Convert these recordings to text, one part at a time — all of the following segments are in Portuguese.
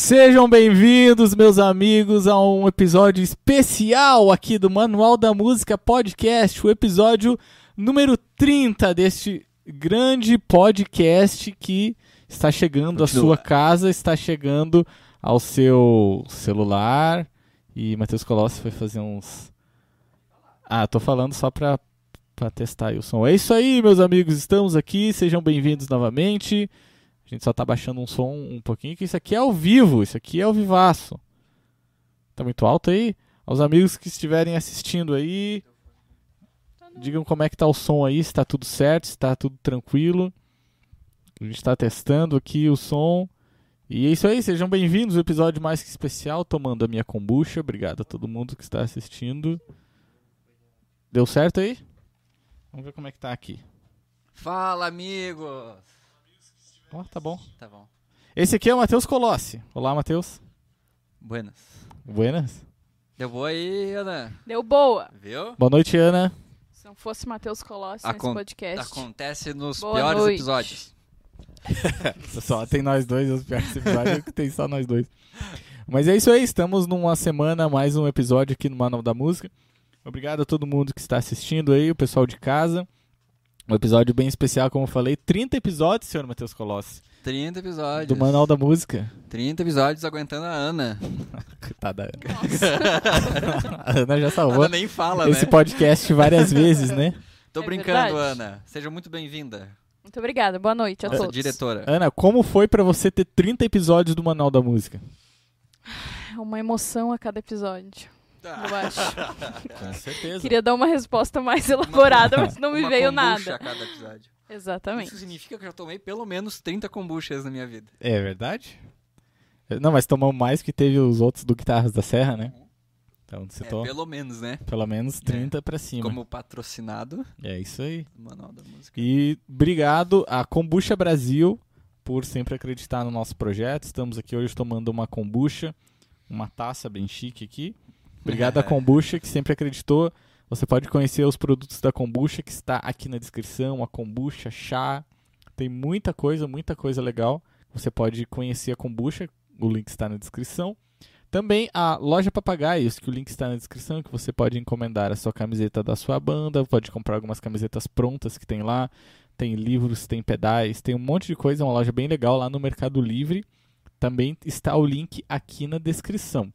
Sejam bem-vindos, meus amigos, a um episódio especial aqui do Manual da Música Podcast, o episódio número 30 deste grande podcast que está chegando à sua casa, está chegando ao seu celular. E Matheus Colossi foi fazer uns. Ah, tô falando só pra, pra testar aí o som. É isso aí, meus amigos, estamos aqui, sejam bem-vindos novamente. A gente só tá baixando um som um pouquinho, que isso aqui é ao vivo, isso aqui é ao vivaço. Tá muito alto aí? Aos amigos que estiverem assistindo aí, digam como é que tá o som aí, se tá tudo certo, se tá tudo tranquilo. A gente tá testando aqui o som. E é isso aí, sejam bem-vindos ao episódio mais que especial, tomando a minha kombucha. Obrigado a todo mundo que está assistindo. Deu certo aí? Vamos ver como é que tá aqui. Fala, amigos! Ó, tá bom. Tá bom. Esse aqui é o Matheus Colossi. Olá, Matheus. Buenas. Buenas. Deu boa aí, Ana. Deu boa. Viu? Boa noite, Ana. Se não fosse Matheus Colossi Acon- nesse podcast. Acontece nos Boa piores noite. episódios. Só tem nós dois, os piores episódios que tem só nós dois. Mas é isso aí, estamos numa semana, mais um episódio aqui no Manual da Música. Obrigado a todo mundo que está assistindo aí, o pessoal de casa. Um episódio bem especial, como eu falei, 30 episódios, senhor Matheus Colossi, 30 episódios. do Manual da Música. 30 episódios aguentando a Ana. Coitada Ana. Nossa. A Ana já A salvou Ana nem fala, esse né? podcast várias vezes, né? Tô É brincando, verdade. Ana. Seja muito bem-vinda. Muito obrigada. Boa noite a Nossa todos. diretora. Ana, como foi pra você ter 30 episódios do Manual da Música? Uma emoção a cada episódio. Eu acho. Com certeza. Queria dar uma resposta mais elaborada, mas não me Uma veio nada. a cada episódio. Exatamente. Isso significa que eu já tomei pelo menos 30 kombuchas na minha vida. É verdade? Não, mas tomamos mais que teve os outros do Guitarras da Serra, né? Então você É, pelo menos, né? pelo menos 30 pra cima. Como patrocinado É isso aí. Manual da Música. E obrigado a Kombucha Brasil por sempre acreditar no nosso projeto. Estamos aqui hoje tomando uma kombucha, uma taça bem chique aqui. Obrigado à Kombucha que sempre acreditou. Você pode conhecer os produtos da Kombucha que está aqui na descrição, a Kombucha, chá. Tem muita coisa, muita coisa legal. Você pode conhecer a Kombucha, o link está na descrição. Também a loja Papagaios, que o link está na descrição, que você pode encomendar a sua camiseta da sua banda, pode comprar algumas camisetas prontas que tem lá, tem livros, tem pedais, tem um monte de coisa, é uma loja bem legal lá no Mercado Livre. Também está o link aqui na descrição.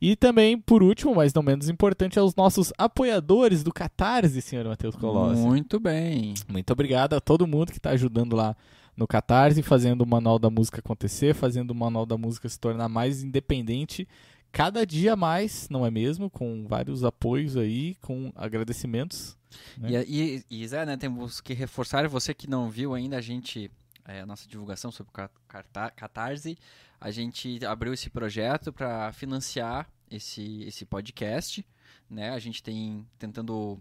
E também, por último, mas não menos importante, aos nossos apoiadores do Catarse, senhor Matheus Colossi. Muito bem. Muito obrigado a todo mundo que está ajudando lá no Catarse, fazendo o Manual da Música acontecer, fazendo o Manual da Música se tornar mais independente, cada dia mais, não é mesmo? Com vários apoios aí, com agradecimentos. né? E, e, e Zé, né, temos que reforçar, você que não viu ainda a gente, é, a nossa divulgação sobre o Catarse, a gente abriu esse projeto para financiar esse, esse podcast, né, a gente tem tentando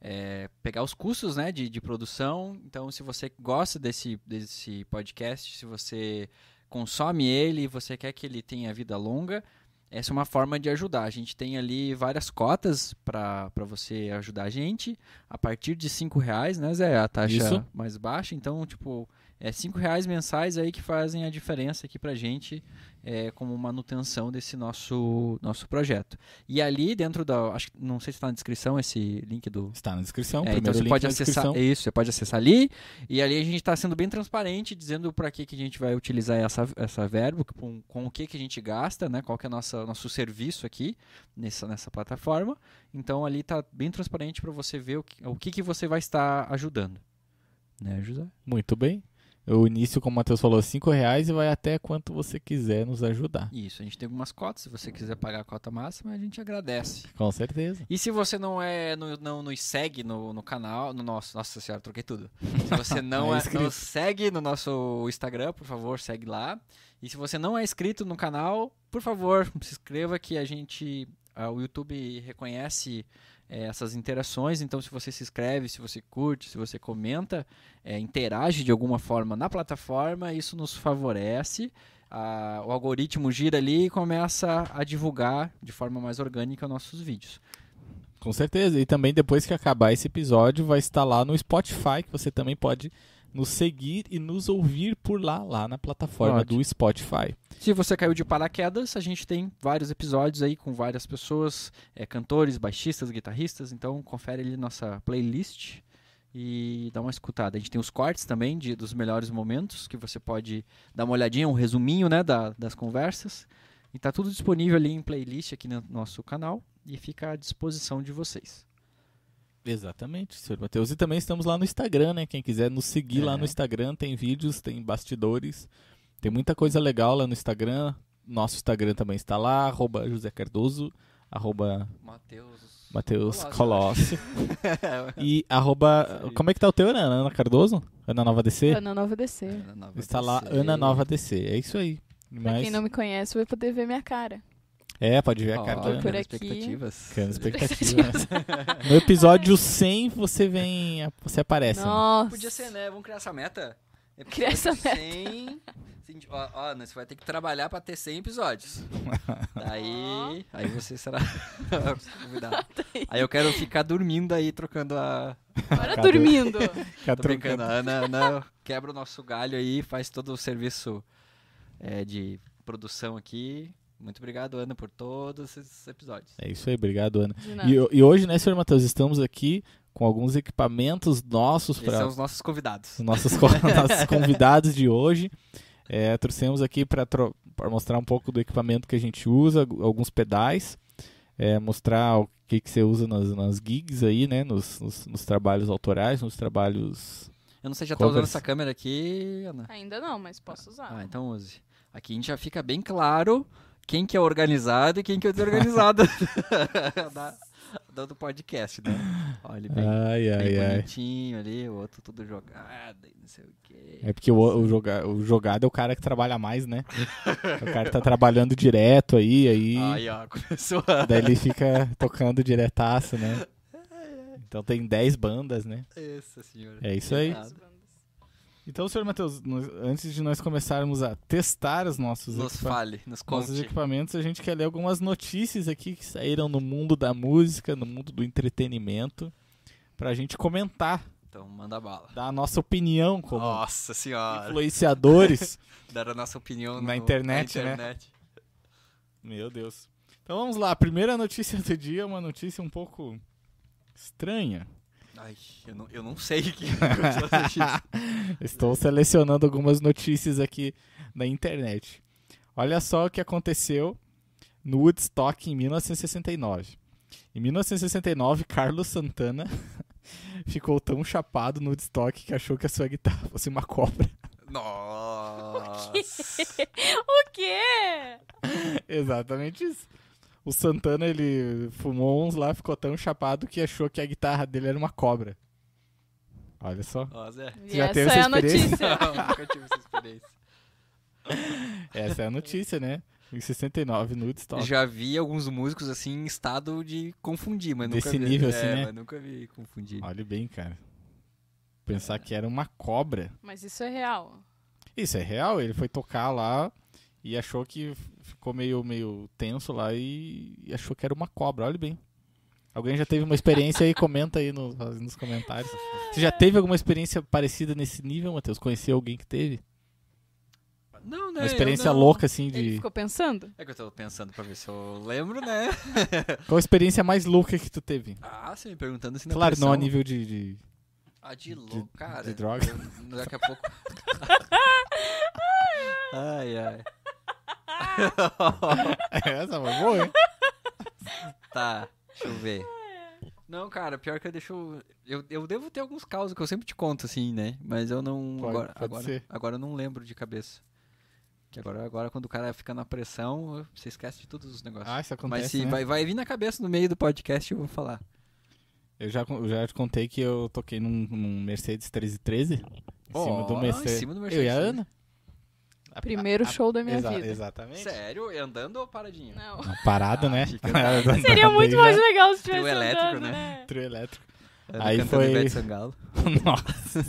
é, pegar os custos, né, de, de produção, então se você gosta desse, desse podcast, se você consome ele, você quer que ele tenha vida longa, essa é uma forma de ajudar. A gente tem ali várias cotas para você ajudar a gente. A partir de cinco reais, né, Zé? A taxa Isso. mais baixa. Então, tipo, é cinco reais mensais aí que fazem a diferença aqui pra gente é, como manutenção desse nosso, nosso projeto. E ali dentro da. Acho, não sei se está na descrição esse link do, Está na descrição, é, primeiro então você link pode acessar isso, você pode acessar ali e ali a gente está sendo bem transparente, dizendo para que, que a gente vai utilizar essa, essa verba, com, com o que, que a gente gasta, né? Qual que é o nosso, nosso serviço aqui nessa, nessa plataforma. Então ali está bem transparente para você ver o que, o que, que você vai estar ajudando. Né, José? Muito bem. O início, como o Matheus falou, 5 reais e vai até quanto você quiser nos ajudar. Isso, a gente tem algumas cotas, se você quiser pagar a cota máxima, a gente agradece. Com certeza. E se você não é no- não nos segue no, no canal, no nosso, nossa senhora, troquei tudo. Se você não É é, nos segue no nosso Instagram, por favor, segue lá. E se você não é inscrito no canal, por favor, se inscreva que a gente, ah, o YouTube reconhece eh, essas interações. Então, se você se inscreve, se você curte, se você comenta, eh, interage de alguma forma na plataforma, isso nos favorece. Ah, o algoritmo gira ali e começa a divulgar de forma mais orgânica nossos vídeos. Com certeza. E também depois que acabar esse episódio, vai estar lá no Spotify, que você também pode nos seguir e nos ouvir por lá, lá na plataforma Ótimo. do Spotify. Se você caiu de paraquedas, a gente tem vários episódios aí com várias pessoas, é, cantores, baixistas, guitarristas. Então confere ali nossa playlist e dá uma escutada. A gente tem os cortes também de, dos melhores momentos, que você pode dar uma olhadinha, um resuminho né, da- das conversas. E tá tudo disponível ali em playlist aqui no nosso canal e fica à disposição de vocês. Exatamente, senhor Matheus. E também estamos lá no Instagram, né? Quem quiser nos seguir lá É. no Instagram, tem vídeos, tem bastidores, tem muita coisa legal lá no Instagram. Nosso Instagram também está lá, arroba José Cardoso, arroba Matheus. Matheus Colossi. E arroba. Como é que tá o teu, Ana? Ana Cardoso? Ana Nova DC? Ana Nova DC. Ana Nova Está lá, DC. Ana Nova DC. É isso aí. Pra Mas... quem não me conhece, vai poder ver minha cara. É, pode ver a Ó, cara Por aqui. expectativas. Expectativas. no episódio 100 você vem. Você aparece. né? Nossa. Podia ser, né? Vamos criar essa meta? Criar essa Episódio 100, assim, ó, ó, né, você vai ter que trabalhar pra ter 100 episódios. Daí, aí você será convidado. Aí eu quero ficar dormindo aí, trocando a... Cadê? dormindo. Fica Tô brincando, a Ana, Ana quebra o nosso galho aí, faz todo o serviço é, de produção aqui. Muito obrigado, Ana, por todos esses episódios. É isso aí, obrigado, Ana. E, e hoje, né, senhor Matheus, estamos aqui com alguns equipamentos nossos para são os nossos convidados. os nossos, nossos convidados de hoje. É, trouxemos aqui para mostrar um pouco do equipamento que a gente usa, alguns pedais, é, mostrar o que, que você usa nas, nas gigs aí, né, nos, nos, nos trabalhos autorais, nos trabalhos... Eu não sei, já tá usando essa câmera aqui, Ana? Ainda não, mas posso usar. Ah, então use. Aqui a gente já fica bem claro quem que é organizado e quem que é desorganizado da, da- do podcast, né? Olha, bem, Ai, bem ai, ai. bonitinho ali, o outro tudo jogado e não sei o quê. É porque o, o, joga, o jogado é o cara que trabalha mais, né? o cara tá trabalhando direto aí, aí... Aí, ó, começou a... Daí ele fica tocando diretaço, né? Então tem 10 bandas, né? Isso, senhora. É isso aí. Nada. Então, senhor Matheus, nós- antes de nós começarmos a testar os nossos, Nos equipa- fale, nos nossos equipamentos, a gente quer ler algumas notícias aqui que saíram no mundo da música, no mundo do entretenimento, pra gente comentar, Então, manda bala. dar a nossa opinião como Nossa senhora. influenciadores. Dar a nossa opinião Na no- internet, na né? internet. Meu Deus. Então vamos lá, a primeira notícia do dia é uma notícia um pouco estranha. Ai, eu não, eu não sei o que. Estou selecionando algumas notícias aqui na internet. Olha só o que aconteceu no Woodstock em 1969. Em 1969, Carlos Santana ficou tão chapado no Woodstock que achou que a sua guitarra fosse uma cobra. Nossa. O quê? Exatamente isso. O Santana, ele fumou uns lá, ficou tão chapado que achou que a guitarra dele era uma cobra. Olha só. Ó, Zé. E já essa teve é essa a notícia. Não, nunca tive essa experiência. Essa é a notícia, né? Em 69, no Woodstock. Já vi alguns músicos assim em estado de confundir, mas Desse nunca vi. nível, é, assim, né? mas nunca vi confundir. Olha bem, cara. Pensar que era uma cobra. Mas isso é real. Isso é real, ele foi tocar lá e achou que ficou meio, meio tenso lá e, e achou que era uma cobra, olha bem. Alguém já teve uma experiência aí? Comenta aí nos, nos comentários. Você já teve alguma experiência parecida nesse nível, Matheus? Conheceu alguém que teve? Não, né? Uma experiência não. louca, assim, Ele de... ficou pensando? É que eu tô pensando pra ver se eu lembro, né? Qual a experiência mais louca que tu teve? Ah, você me perguntando assim na Claro, não a nível de... de- Ah, de louco, cara. de droga. Eu- Daqui a pouco. ai, ai. Essa foi boa, hein? Tá, deixa eu ver. Não, cara, pior que eu deixo. Eu, eu devo ter alguns causos que eu sempre te conto, assim, né? Mas eu não. Pode- agora, pode agora, ser. agora eu não lembro de cabeça. Que agora, agora quando o cara fica na pressão, você esquece de todos os negócios. Ah, isso acontece, Mas se né? vai, vai vir na cabeça no meio do podcast, eu vou falar. Eu já, eu já te contei que eu toquei num, num Mercedes 1313. Em cima do Mercedes. em cima do Eu Mercedes e a 13. Ana. A- Primeiro a- show da minha exa- vida. Exatamente. Sério? Andando ou paradinho? Não. Uma parada, né? fica andando. Seria muito mais legal se tivesse Trio elétrico, andando, né? né? Trio elétrico. Aí foi-. Nossa.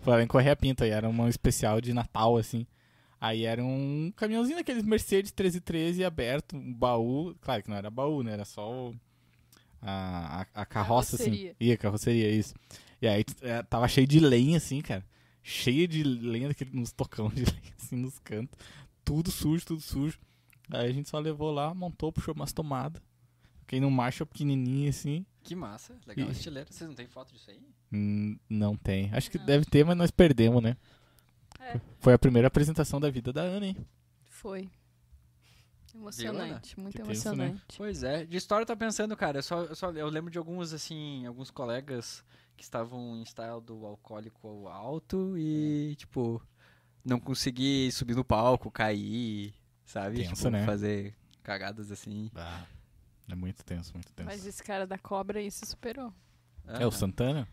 Foi lá em Correia Pinto aí, era um especial de Natal, assim. Aí era um caminhãozinho daqueles Mercedes 1313 aberto, um baú. Claro que não era baú, né? Era só o- a, a, a carroça, Carroceria. assim. Ia, carroceria, isso. E aí é, tava cheio de lenha, assim, cara. Cheio de lenha daquele, nos tocão de lenha, assim, nos cantos. Tudo sujo, tudo sujo. Aí a gente só levou lá, montou, puxou umas tomadas. Fiquei num marcha pequenininho, assim. Que massa, legal, E- estileiro. Vocês não tem foto disso aí? Hum, não tem. Acho que Não. deve ter, mas nós perdemos, né? É. Foi a primeira apresentação da vida da Ana, hein? Foi. Emocionante, muito Que tenso, né? emocionante. Pois é, de história eu tô pensando, cara, eu só, eu só eu lembro de alguns, assim, alguns colegas que estavam em style do alcoólico alto e, tipo, não consegui subir no palco, cair, sabe? Tenso, tipo, né? fazer cagadas assim. É muito tenso, muito tenso. Mas esse cara da cobra aí se superou. É o Santana?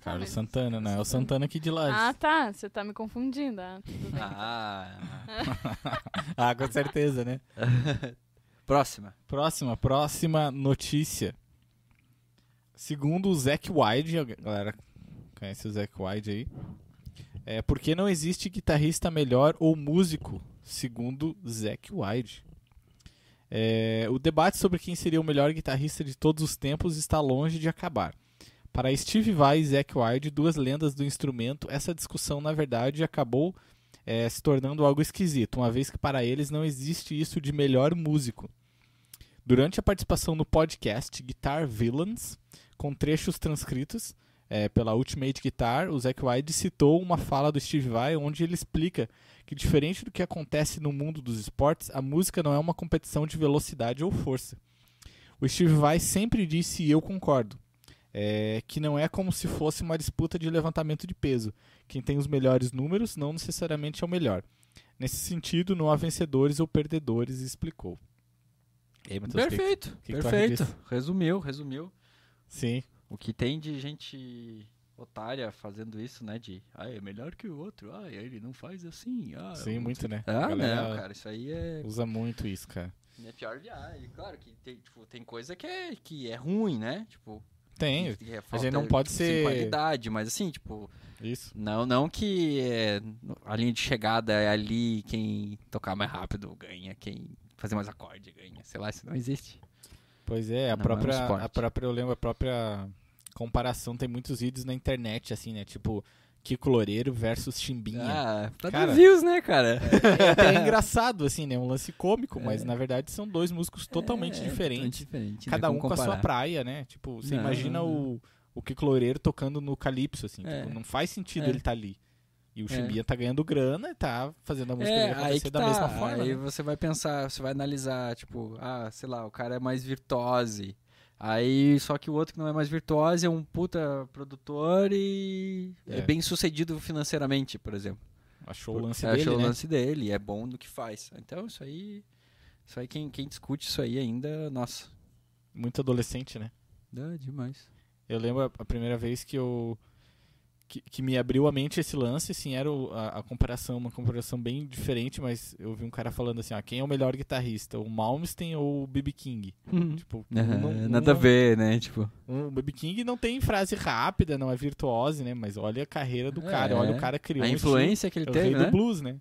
Carlos mas- Santana, né? É o Santana aqui de Lages. Ah, tá. Você tá me confundindo. Ah, tudo bem. Ah, Ah, com certeza, né? próxima. Próxima, próxima notícia. Segundo o Zack Wide, a galera conhece o Zack Wide aí. É porque não existe guitarrista melhor ou músico, segundo Zack Wide. É, o debate sobre quem seria o melhor guitarrista de todos os tempos está longe de acabar. Para Steve Vai e Zack Wide, duas lendas do instrumento, essa discussão na verdade acabou é, se tornando algo esquisito, uma vez que para eles não existe isso de melhor músico. Durante a participação no podcast Guitar Villains, com trechos transcritos é, pela Ultimate Guitar, o Zack Wide citou uma fala do Steve Vai onde ele explica que, diferente do que acontece no mundo dos esportes, a música não é uma competição de velocidade ou força. O Steve Vai sempre disse, e eu concordo, é, que não é como se fosse uma disputa de levantamento de peso. Quem tem os melhores números não necessariamente é o melhor. Nesse sentido, não há vencedores ou perdedores, explicou. E aí, Matheus, que- Perfeito, que que perfeito. disso? Resumiu, resumiu. Sim, O que tem de gente otária fazendo isso, né? De, ah, é melhor que o outro, ah, ele não faz assim, ah... sim, muito, né? Ah, não, cara, isso aí é, Usa muito isso, cara. é pior viagem. Claro que tem, tipo, tem coisa que é, que é ruim, né? Tipo, Tem, que é a gente não pode ser- Sem qualidade, mas assim, tipo, isso. não, não que é, a linha de chegada é ali, quem tocar mais rápido ganha, quem fazer mais acorde ganha. Sei lá, isso não existe. Pois é, a Não, é um própria, a própria, eu lembro, a própria comparação tem muitos vídeos na internet, assim, né? Tipo, Kiko Loureiro versus Chimbinha. Ah, tá Cara, dando views, né, cara? É até engraçado, assim, né? Um lance cômico, mas É. na verdade são dois músicos totalmente É, diferentes. diferente, né? Cada um Como com a sua comparar. praia, né? Tipo, você Não, imagina não. o, o Kiko Loureiro tocando no Calypso, assim. É. Tipo, não faz sentido É. ele estar ali. E o É. Chimbinha tá ganhando grana e tá fazendo a música dele É, acontecer aí que da tá. mesma forma. Aí né? você vai pensar, você vai analisar, tipo, ah, sei lá, o cara é mais virtuose. Aí, só que o outro que não é mais virtuose é um puta produtor e é, É. bem sucedido financeiramente, por exemplo. Achou o lance é, dele, achou né? o lance dele, é bom no que faz. Então, isso aí, isso aí quem, quem discute isso aí ainda, nossa, Muito adolescente, né? dá demais. Eu lembro a primeira vez que eu. Que, que me abriu a mente esse lance, assim, era o- a, a comparação, uma comparação bem diferente, mas eu vi um cara falando assim, ah, quem é o melhor guitarrista, o Malmsteen ou o B.B. King? Tipo, um não- um Nada a não- ver, né? Tipo, um- o B.B. King não tem frase rápida, não é virtuose, né? Mas olha a carreira do cara, É, olha o cara criou a um influência que ele é o teve, né? do blues, né?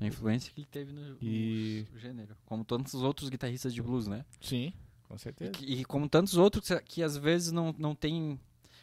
A influência que ele teve no E- gênero. Como tantos outros guitarristas de blues, né? Sim, com E, certeza. que- e como tantos outros que, que às vezes não, não tem,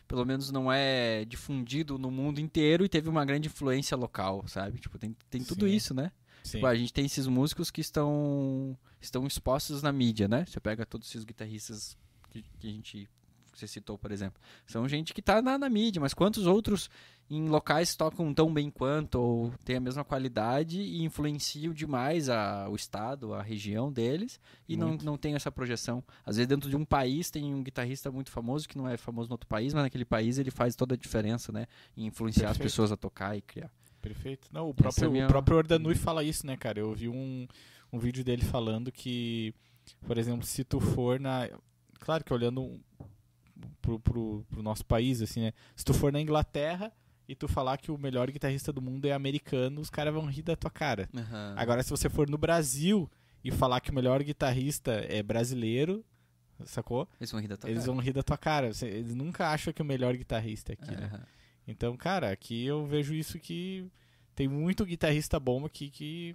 pelo menos não é difundido no mundo inteiro e teve uma grande influência local, sabe? Tipo, tem, tem tudo Sim. isso, né? Tipo, a gente tem esses músicos que estão, estão expostos na mídia, né? Você pega todos esses guitarristas que, que a gente que você citou, por exemplo. São gente que tá na, na mídia, mas quantos outros em locais tocam tão bem quanto ou têm a mesma qualidade e influenciam demais a, o estado, a região deles e não, Muito. não tem essa projeção. Às vezes dentro de um país tem um guitarrista muito famoso que não é famoso no outro país, mas naquele país ele faz toda a diferença, né? Em influenciar as Perfeito. pessoas a tocar e criar. Perfeito. Não, o Essa próprio, é minha- o próprio Ordanui fala isso, né, cara? Eu vi um, um vídeo dele falando que, por exemplo, se tu for na. Claro que olhando pro, pro, pro nosso país, assim, né? Se tu for na Inglaterra e tu falar que o melhor guitarrista do mundo é americano, os caras vão rir da tua cara. Agora, se você for no Brasil e falar que o melhor guitarrista é brasileiro, sacou? Eles vão rir da tua Eles cara. vão rir da tua cara. Eles nunca acham que o melhor guitarrista é aqui, né? Aham. Então, cara, aqui eu vejo isso que tem muito guitarrista bom aqui que.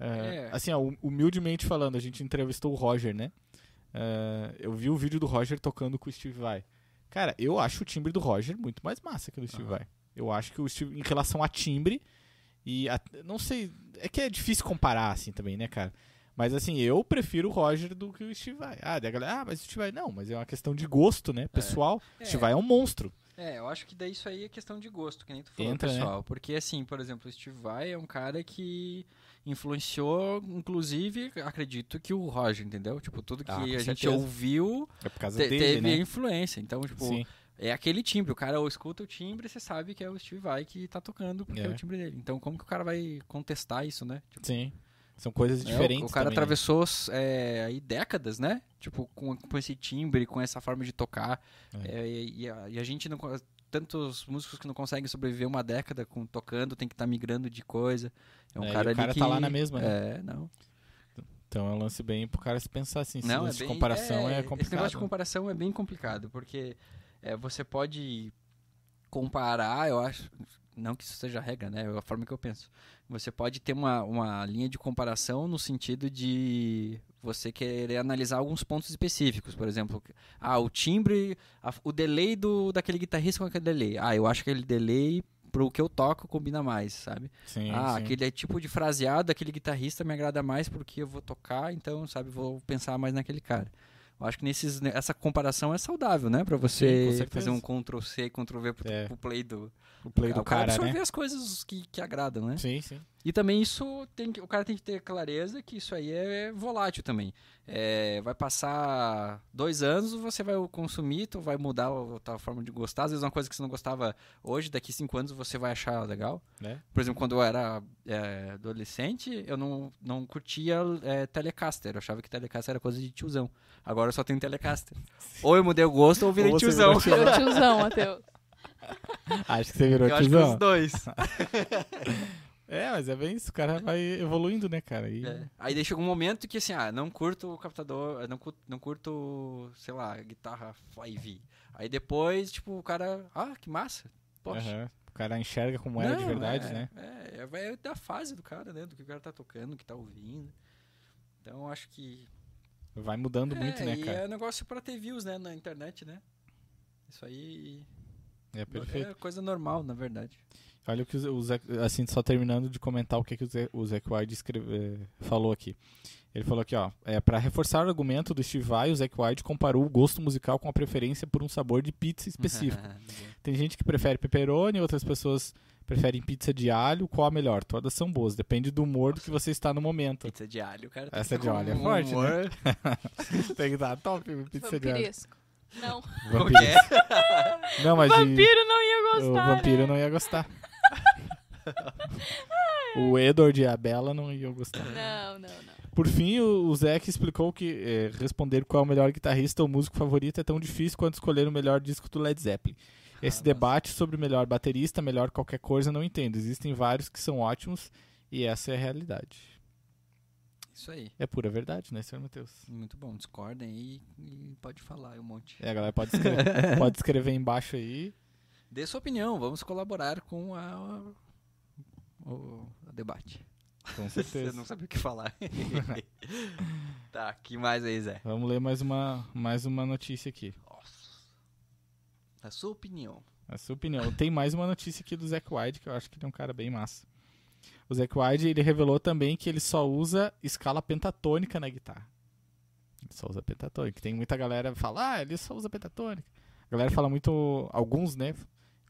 é, É. Assim, ó, hum- humildemente falando, a gente entrevistou o Roger, né? É, eu vi o vídeo do Roger tocando com o Steve Vai. Cara, eu acho o timbre do Roger muito mais massa que o do Steve Vai. Eu acho que o Steve, em relação a timbre, e a- não sei, é que é difícil comparar assim também, né, cara? Mas assim, eu prefiro o Roger do que o Steve Vai. Ah, daí a galera, ah, mas o Steve Vai. Não, mas é uma questão de gosto, né? Pessoal, o Steve Vai é um monstro. É, eu acho que daí isso aí é questão de gosto, que nem tu falou, Entra, né? pessoal. Porque, assim, por exemplo, o Steve Vai é um cara que influenciou, inclusive, acredito que o Roger, entendeu? Tipo, tudo que Ah, a gente certeza. ouviu É por causa te- dele, teve né? influência. Então, tipo, Sim. é aquele timbre. O cara escuta o timbre e você sabe que é o Steve Vai que tá tocando, porque é. É. o timbre dele. Então, como que o cara vai contestar isso, né? Tipo, Sim. São coisas é, o- diferentes o, cara também, né? atravessou é, aí décadas, né? Tipo, com, com esse timbre, com essa forma de tocar. É. É, e, e a, e a gente não. Tantos músicos que não conseguem sobreviver uma década com, tocando, tem que estar migrando de coisa. É um É, cara o ali cara que. tá lá na mesma, né? É, não. Então é um lance bem pro cara se pensar assim. Se Não, é lance de bem, comparação é, Esse complicado. negócio de comparação é bem complicado, porque é, você pode comparar, eu acho. Não que isso seja regra, né? É a forma que eu penso. Você pode ter uma, uma linha de comparação no sentido de você querer analisar alguns pontos específicos. Por exemplo, ah, o timbre, a- o delay do, daquele guitarrista com aquele delay. Ah, eu acho que aquele delay pro que eu toco combina mais, sabe? Sim, ah, sim. aquele tipo de fraseado, aquele guitarrista me agrada mais porque eu vou tocar, então, sabe, vou pensar mais naquele cara. Eu acho que nesses, essa comparação é saudável, né? Pra Sim, você certeza. fazer um Ctrl C, Ctrl V pro, É. pro play do. O play do o cara cara, absorver né? as coisas que, que agradam, né? Sim, sim. E também isso tem que, o cara tem que ter clareza que isso aí é volátil também. É, vai passar dois anos, você vai consumir, tu vai mudar a tua forma de gostar. Às vezes uma coisa que você não gostava hoje, daqui cinco anos você vai achar legal. Né? Por exemplo, quando eu era é, adolescente, eu não, não curtia é, Telecaster. Eu achava que Telecaster era coisa de tiozão. Agora eu só tenho Telecaster. ou eu mudei o gosto ou virei Ou tiozão. virou tiozão. Virou tiozão, Matheus. Acho que você virou Eu acho que tiozão. os dois. É, mas é bem isso, o cara vai evoluindo, né, cara? E... É. Aí daí chegou um momento que assim, ah, não curto o captador, eu não curto, não curto, sei lá, guitarra Fly-V. Aí depois, tipo, o cara, ah, que massa. Poxa. Aham. O cara enxerga como era de Não, verdade, é, né? É, é, vai da fase do cara, né? Do que o cara tá tocando, do que tá ouvindo. Então eu acho que. Vai mudando muito, é, né, e cara? é negócio pra ter views, né? Na internet, né? Isso aí É, perfeito. é coisa normal, na verdade. Olha o que o Zé, assim, só terminando de comentar o que, que o Zé, o Zé White escreve- eh, falou aqui. Ele falou aqui, ó, é, para reforçar o argumento do Steve Vai, o Zac White comparou o gosto musical com a preferência por um sabor de pizza específico. Tem gente que prefere pepperoni, outras pessoas preferem pizza de alho. Qual a melhor? Todas são boas, depende do humor do que você está no momento. Pizza de alho, cara. tem Essa que de alho é forte, né? humor. Tem que estar top, pizza de alho. Vampiresco. Não. Vampiro. é? Não, mas de- Vampiro não ia o gostar. vampiro né? não ia gostar. o Edward e a Bella não iam gostar. Não, não, não. Por fim, o, o Zeke explicou que eh, responder qual é o melhor guitarrista ou músico favorito é tão difícil quanto escolher o melhor disco do Led Zeppelin. Esse Ah, debate sobre o melhor baterista, melhor qualquer coisa, não entendo. Existem vários que são ótimos e essa é a realidade. Isso aí. É pura verdade, né, senhor Matheus? Muito bom. Discordem aí e pode falar aí um monte. É, a galera pode escrever, pode escrever embaixo aí. Dê sua opinião. Vamos colaborar com a, o, o debate. Com Você certeza. não sabe o que falar. tá, que mais aí, Zé? Vamos ler mais uma, mais uma notícia aqui. Nossa. A sua opinião. A sua opinião. Tem mais uma notícia aqui do Zac Wide, que eu acho que ele é um cara bem massa. O Zac Wide, ele revelou também que ele só usa escala pentatônica na guitarra. Ele só usa pentatônica. Tem muita galera que fala, ah, ele só usa pentatônica. A galera fala muito, alguns, né?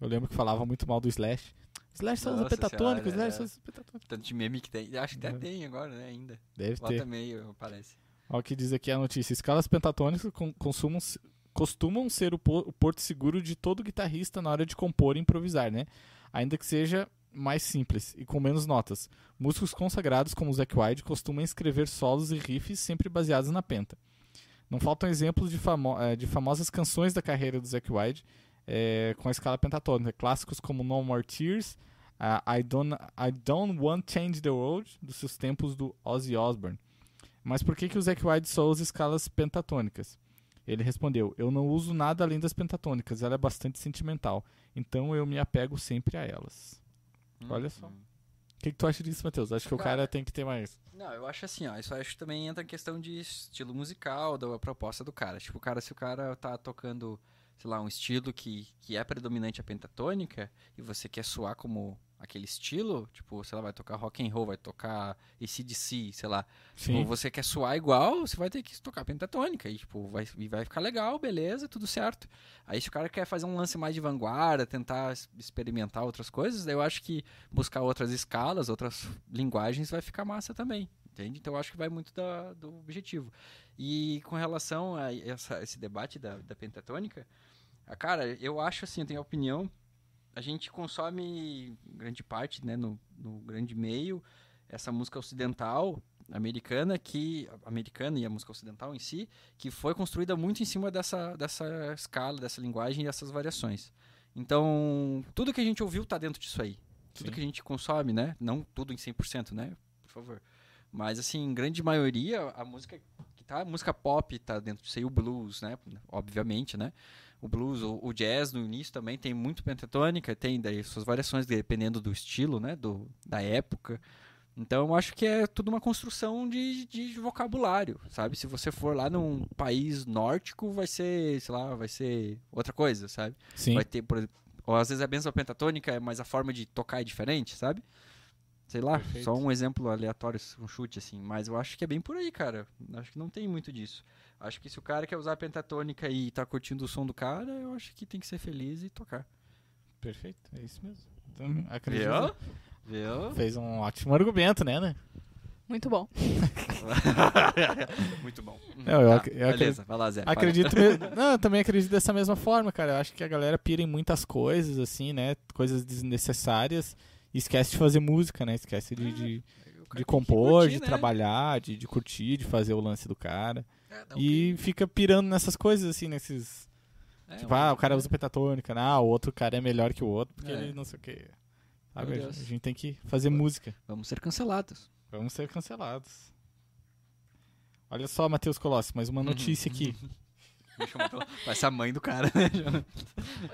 Eu lembro que falava muito mal do Slash. Slash pentatônica, senhora, Slash é. pentatônica. Tanto de meme que tem. Acho que até É. tem agora, né? Ainda. Deve ter. meio, parece. Olha o que diz aqui a notícia. Escalas pentatônicas con- consumam- costumam ser o, po- o porto seguro de todo guitarrista na hora de compor e improvisar, né? Ainda que seja mais simples e com menos notas. Músicos consagrados como o Zac Wide costumam escrever solos e riffs sempre baseados na penta. Não faltam exemplos de, famo- eh, de famosas canções da carreira do Zac Wide eh, com a escala pentatônica. Clássicos como No More Tears, ah, I, don't, I Don't Want to Change the World, dos seus tempos do Ozzy Osbourne. Mas por que, que o Zac Wide só usa escalas pentatônicas? Ele respondeu: Eu não uso nada além das pentatônicas, ela é bastante sentimental, então eu me apego sempre a elas. Olha só. Hum. O que, que tu acha disso, Matheus? Acho que o Cara, cara tem que ter mais. Não, eu acho assim, ó. Isso acho que também entra em questão de estilo musical, da proposta do cara. Tipo, o cara, se o cara tá tocando sei lá, um estilo que, que é predominante a pentatônica e você quer soar como aquele estilo, tipo, sei lá, vai tocar rock and roll, vai tocar ACDC, sei lá. Tipo, Sim. você quer soar igual, você vai ter que tocar pentatônica e tipo, vai, e vai ficar legal, beleza, tudo certo. Aí se o cara quer fazer um lance mais de vanguarda, tentar experimentar outras coisas, eu acho que buscar outras escalas, outras linguagens vai ficar massa também. Entende? Então eu acho que vai muito da- do objetivo. E com relação a essa- esse debate da, da pentatônica, a cara, eu acho assim, eu tenho a opinião, a gente consome grande parte, né, no, no grande meio, essa música ocidental americana que americana e a música ocidental em si, que foi construída muito em cima dessa dessa escala, dessa linguagem e dessas variações. Então, tudo que a gente ouviu tá dentro disso aí. Tudo Sim. que a gente consome, né? Não tudo em 100%, né? Por favor. Mas assim, em grande maioria, a música que tá, a música pop tá dentro disso aí, o blues, né? Obviamente, né? O blues, o, o jazz no início também tem muito pentatônica, tem daí suas variações dependendo do estilo, né? Do, da época. Então eu acho que é tudo uma construção de, de vocabulário, sabe? Se você for lá num país nórdico, vai ser, sei lá, vai ser outra coisa, sabe? Sim. Vai ter, por ou às vezes a benção pentatônica, mas a forma de tocar é diferente, sabe? Sei lá, Perfeito. só um exemplo aleatório, um chute assim, mas eu acho que é bem por aí, cara. Acho que não tem muito disso. Acho que se o cara quer usar a pentatônica e tá curtindo o som do cara, eu acho que tem que ser feliz e tocar. Perfeito, é isso mesmo. Então, acredito. Viu? Fez um ótimo argumento, né, né? Muito bom. Muito bom. Não, eu Tá, eu beleza, vai lá, Zé. Acredito mesmo. Não, eu também acredito dessa mesma forma, cara. Eu acho que a galera pira em muitas coisas, assim, né? Coisas desnecessárias. Esquece de fazer música, né? Esquece de, de, cara de compor, curtir, de né? trabalhar, de, de curtir, de fazer o lance do cara. É, um E fica pirando nessas coisas, assim, nesses. É, tipo, um- ah, o cara usa pentatônica, né? Ah, o outro cara é melhor que o outro, porque É. ele não sei o quê. Sabe? A gente tem que fazer música. Vamos ser cancelados. Vamos ser cancelados. Olha só, Matheus Colossi, mais uma notícia aqui. Deixa eu botar- Vai ser a mãe do cara, né?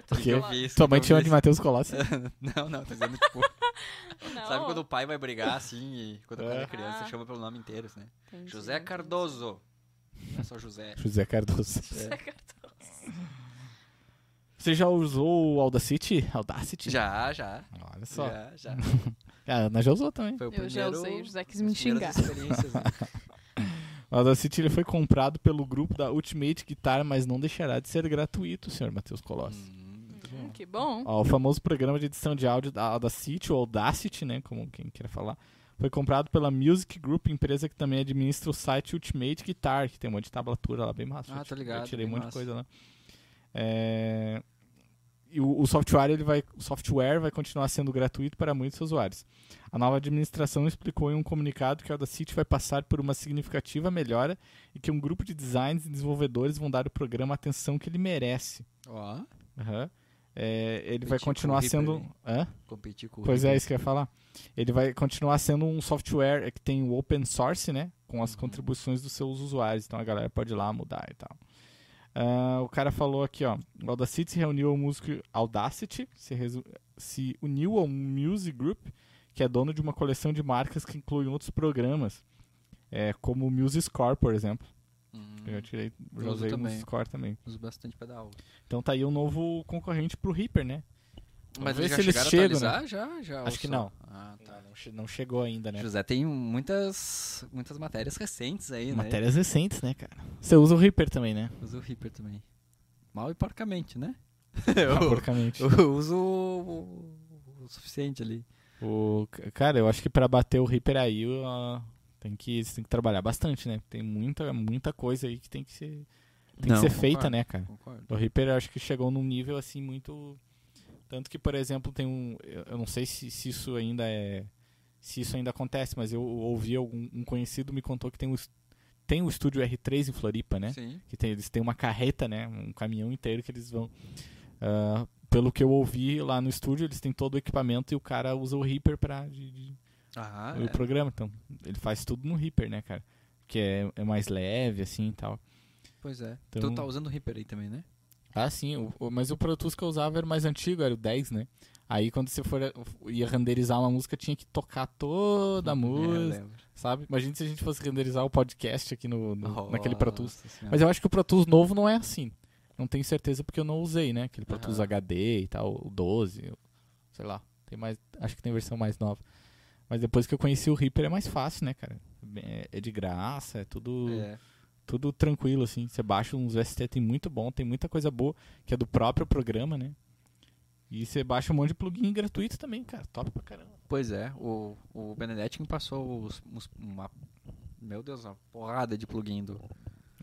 Porque Eu vi isso, Tua mãe te chama de. Matheus Colossi? Não, não, tá dizendo tipo. Não. Sabe quando o pai vai brigar assim e quando o cara É. é criança Ah. chama pelo nome inteiro, né? Entendi, José. Cardoso. Não é só José. José Cardoso. José Cardoso. Você já usou o Audacity? Audacity? Já, já. Olha só. Já, já. A Ana já usou também. Foi o Eu já usei, o José quis me xingar. Né? O Audacity ele foi comprado pelo grupo da Ultimate Guitar, mas não deixará de ser gratuito, senhor Matheus Colossi. Hum, Hum, que bom. Ó, o famoso programa de edição de áudio da Audacity, ou Audacity, né, como quem queira falar, foi comprado pela Music Group, empresa que também administra o site Ultimate Guitar, que tem um monte de tablatura lá bem massa. Ah, ti- ligado, Eu tirei bem muita massa. coisa lá. É, E o, o software ele vai, o software vai continuar sendo gratuito para muitos usuários. A nova administração explicou em um comunicado que a Audacity vai passar por uma significativa melhora e que um grupo de designers e desenvolvedores vão dar ao programa a atenção que ele merece. Ó, Aham. É, ele vai Competir com o continuar sendo. Hã? competir com o Pois é, isso que eu ia falar. Ele vai continuar sendo um software que tem o open source, né? Com as Uhum. contribuições dos seus usuários. Então a galera pode ir lá mudar e tal. Ah, o cara falou aqui, ó. O Audacity se reuniu ao músico Audacity, se, se uniu ao Music Group, que é dono de uma coleção de marcas que incluem outros programas, é, como o Music Score, por exemplo. Hum, Eu tirei, Eu usei o. Music Score também. uso bastante pedal. Então tá aí um novo concorrente pro Reaper, né? Mas eles já se eles chegaram chegam, a atualizar? Já, já. Acho que só? não. Ah, tá. Não, não chegou ainda, né? José tem muitas, muitas matérias recentes aí, né? Matérias recentes, né, cara? Você usa o Reaper também, né? Uso o Reaper também. Mal e porcamente, né? Ah, porcamente. Eu uso o, o suficiente ali. O, cara, eu acho que pra bater o Reaper aí, ó, tem que, você tem que trabalhar bastante, né? Tem muita, muita coisa aí que tem que ser, tem Não, que ser feita, concordo, né, cara? Concordo. O Reaper eu acho que chegou num nível assim muito. Tanto que, por exemplo, tem um. Eu não sei se, se isso ainda é. Se isso ainda acontece, mas eu ouvi algum um conhecido me contou que tem um, tem o estúdio R3 em Floripa, né? Sim. que tem, eles têm uma carreta, né? Um caminhão inteiro que eles vão. Ah, pelo que eu ouvi lá no estúdio, eles têm todo o equipamento e o cara usa o Reaper para Ah, o é. programa. Então, ele faz tudo no Reaper, né, cara? Que é, é mais leve, assim e tal. Pois é. Então- Tu tá usando o Reaper aí também, né? Ah, sim, o- o- mas o Pro Tools que eu usava era mais antigo, era o 10, né? Aí quando você for ia renderizar uma música, tinha que tocar toda a É, eu música, lembro. sabe? Imagina se a gente fosse renderizar o podcast aqui no, no- naquele Pro Tools. Mas eu acho que o Pro Tools novo não é assim. Não tenho certeza porque eu não usei, né? Aquele Pro Tools Aham. HD e tal, o 12, o- sei lá. Tem mais, acho que tem versão mais nova. Mas depois que eu conheci o Reaper é mais fácil, né, cara? É, é de graça, é tudo, É. tudo tranquilo, assim. Você baixa uns VST, tem muito bom, tem muita coisa boa, que é do próprio programa, né? E você baixa um monte de plugin gratuito também, cara. Top pra caramba. Pois é, o, o Benedetti me passou os- uns- uma. Meu Deus, uma porrada de plugin do.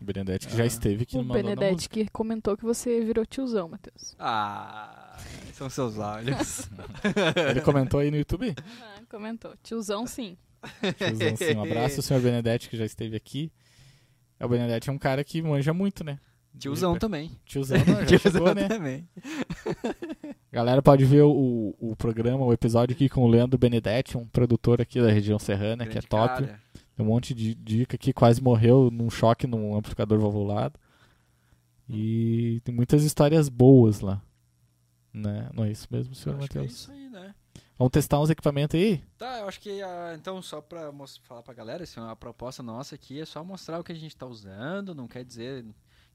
O Benedetti que já Ah. esteve aqui O no da Benedetti que comentou que você virou tiozão, Matheus. Ah, são seus olhos. Ele comentou aí no YouTube? Ah, comentou. Tiozão, sim. Tiozão, sim. Um abraço, senhor Benedetti, que já esteve aqui. É, O Benedetti é um cara que manja muito, né? Tiozão Reaper. também. Tiozão, não, já chegou, né? também. Galera pode ver o, o programa, o episódio aqui com o Leandro Benedetti, um produtor aqui da região serrana, que é top. cara. Tem um monte de dica aqui, quase morreu num choque num amplificador valvulado. E tem muitas histórias boas lá. Né? Não é isso mesmo, senhor que é Matheus? isso aí, né? Vamos testar uns equipamentos aí? Tá, eu acho que ah, então só pra falar pra galera, assim, a proposta nossa aqui é só mostrar o que a gente tá usando, não quer dizer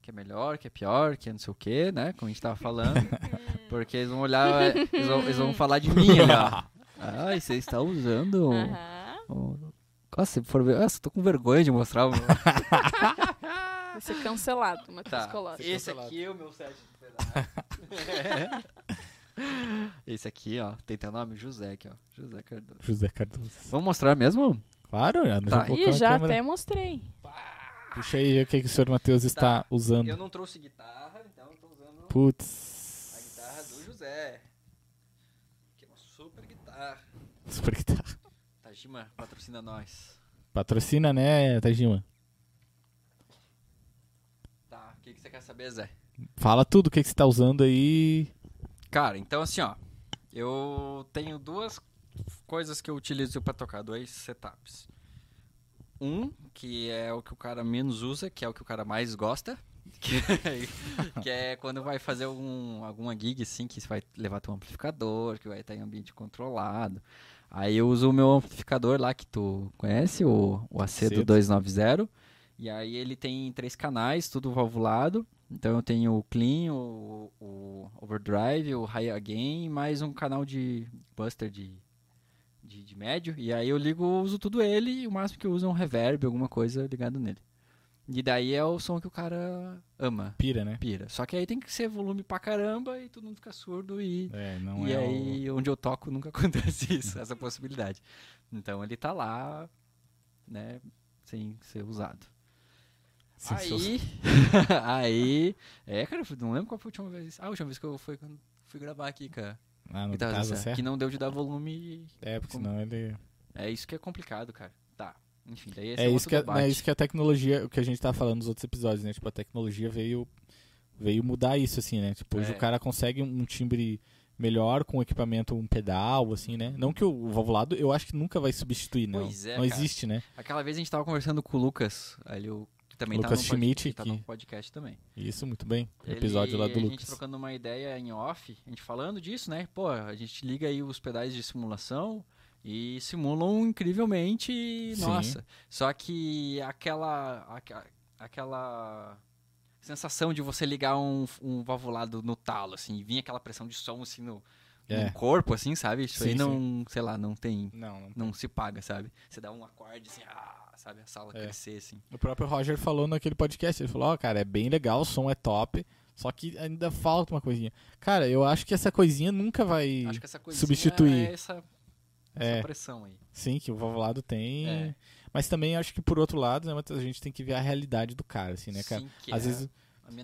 que é melhor, que é pior, que é não sei o que, né? Como a gente tava falando. porque eles vão olhar, eles vão, eles vão falar de mim ó. Ai, você está usando. um- Aham. um- Nossa, se for ver. Nossa, tô com vergonha de mostrar o meu. Vai ser cancelado, Matheus Tá, Colosso. esse cancelado. aqui é o meu set de pedais. Esse aqui, ó, tem teu nome? José aqui, ó. José Cardoso. José Cardoso. Vamos mostrar mesmo? Claro, já, Tá. já colocou Ih, já câmera. até mostrei. Puxa aí o que, que o senhor Matheus está usando. Eu não trouxe guitarra, então eu tô usando a guitarra do José. Que é uma super guitarra. Super guitarra. Tajima patrocina nós. Patrocina, né, Tajima? Tá, o que, que você quer saber, Zé? Fala tudo o que, que você está usando aí. Cara, então assim, ó. Eu tenho duas coisas que eu utilizo pra tocar, dois setups. Um, que é o que o cara menos usa, que é o que o cara mais gosta. Que, que é quando vai fazer algum, alguma gig, assim, que vai levar teu amplificador, que vai estar em ambiente controlado. Aí eu uso o meu amplificador lá que tu conhece, o, o AC do Cedo. 290. E aí ele tem três canais, tudo valvulado. Então eu tenho o clean, o, o overdrive, o high again mais um canal de buster de, de, de médio. E aí eu ligo, uso tudo ele e o máximo que eu uso é um reverb, alguma coisa ligado nele. E daí é o som que o cara ama, Pira, né? pira. Só que aí tem que ser volume pra caramba e todo mundo fica surdo e... É, não e é aí, onde eu toco, nunca acontece isso, essa possibilidade. Então ele tá lá, né, sem ser usado. Aí, aí, é, cara, eu não lembro qual foi a última vez. Ah, a última vez que eu fui, fui gravar aqui, cara. Ah, no Guitarra caso, que não deu de dar volume. É, porque senão ele... É isso que é complicado, cara. Tá. Enfim, daí esse É é, isso, que a, debate. é isso que a tecnologia, o que a gente tá falando nos outros episódios, né? Tipo, a tecnologia veio, veio mudar isso, assim, né? Tipo, hoje É. o cara consegue um timbre melhor com equipamento, um pedal, assim, né? Não que o valvulado, eu acho que nunca vai substituir, não. Pois é, não cara. existe, né? Aquela vez a gente tava conversando com o Lucas, ali, o, que também Lucas tá no, Schmidt, pod, que tá no podcast também. Isso, muito bem. Ele- episódio lá do A gente Lucas. trocando uma ideia em off, a gente falando disso, né? Pô, a gente liga aí os pedais de simulação e simulam incrivelmente, e, Sim. nossa. Só que aquela aquela sensação de você ligar um, um valvulado no talo, assim, e vir aquela pressão de som assim no, no É. corpo, assim, sabe? Isso Sim, aí não, sei lá, não tem, Não, não. não se paga, sabe? Você dá um acorde assim, ah, sabe? A sala É. crescer, assim. O próprio Roger falou naquele podcast, ele falou, ó, cara, é bem legal, o som é top, só que ainda falta uma coisinha. Cara, eu acho que essa coisinha nunca vai... Acho que essa coisa substituir. é essa, É. essa pressão aí. Sim, que o valvulado tem. É. Mas também acho que por outro lado, né, a gente tem que ver a realidade do cara, assim, né, cara? Sim, Às é vezes.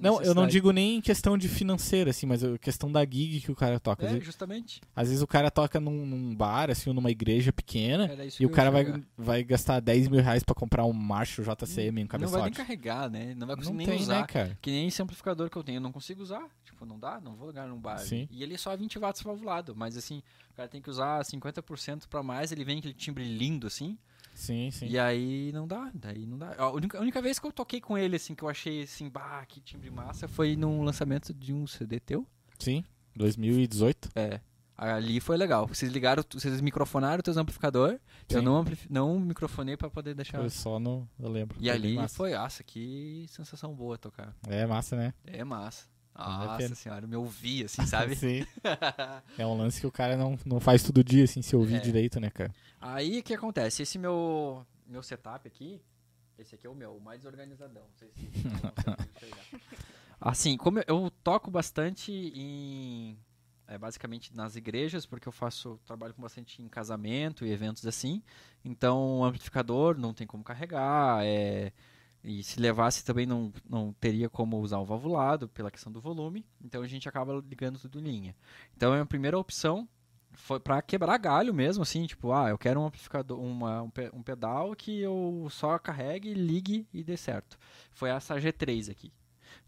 Não, eu não digo nem em questão de financeira, assim, mas questão da gig que o cara toca. Às, É, vezes, justamente. às vezes o cara toca num, num bar, assim, ou numa igreja pequena, e o cara vai, vai gastar 10 mil reais pra comprar um Marshall JCM, um Não vai nem cabeçote. carregar, né? Não vai conseguir Não nem tem, usar. né, cara? Que nem esse amplificador que eu tenho, eu não consigo usar. Tipo, não dá, não vou ligar num bar. Sim. E ele é só 20 watts valvulado, mas assim, o cara tem que usar 50% pra mais, ele vem aquele timbre lindo assim, Sim, sim. e aí não dá, daí não dá. A única, a única vez que eu toquei com ele assim, que eu achei assim, bah, que timbre massa, foi num lançamento de um CD teu. Sim, 2018. É. Ali foi legal. Vocês ligaram, vocês microfonaram o teus amplificador. Eu Sim. não, amplif- não microfonei pra poder deixar. Foi só no. Eu lembro. E Foi ali foi, nossa, que sensação boa tocar. É massa, né? É massa. Nossa senhora, me ouvi, assim, sabe? Sim. É um lance que o cara não, não faz todo dia, assim, se ouvir É. direito, né, cara? Aí o que acontece? Esse meu, meu setup aqui, esse aqui é o meu, o mais organizadão. Não sei se. Assim, como eu, eu toco bastante em. é, basicamente nas igrejas, porque eu faço. trabalho com bastante em casamento e eventos assim. Então o amplificador não tem como carregar. é, e se levasse também não, não teria como usar o valvulado pela questão do volume. Então a gente acaba ligando tudo em linha. Então a primeira opção foi para quebrar galho mesmo, assim, tipo, ah, eu quero um amplificador, uma, um, pe- pedal que eu só carregue, ligue e dê certo. Foi essa G3 aqui.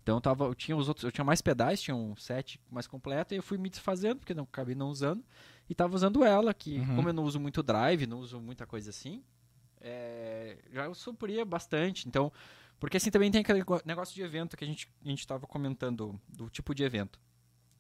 Então eu, tava, eu tinha os outros, eu tinha mais pedais, tinha um set mais completo e eu fui me desfazendo porque não acabei não usando e tava usando ela que Uhum. como eu não uso muito drive, não uso muita coisa assim, é, já eu supria bastante. Então, porque assim também tem aquele negócio de evento que a gente a gente tava comentando do tipo de evento.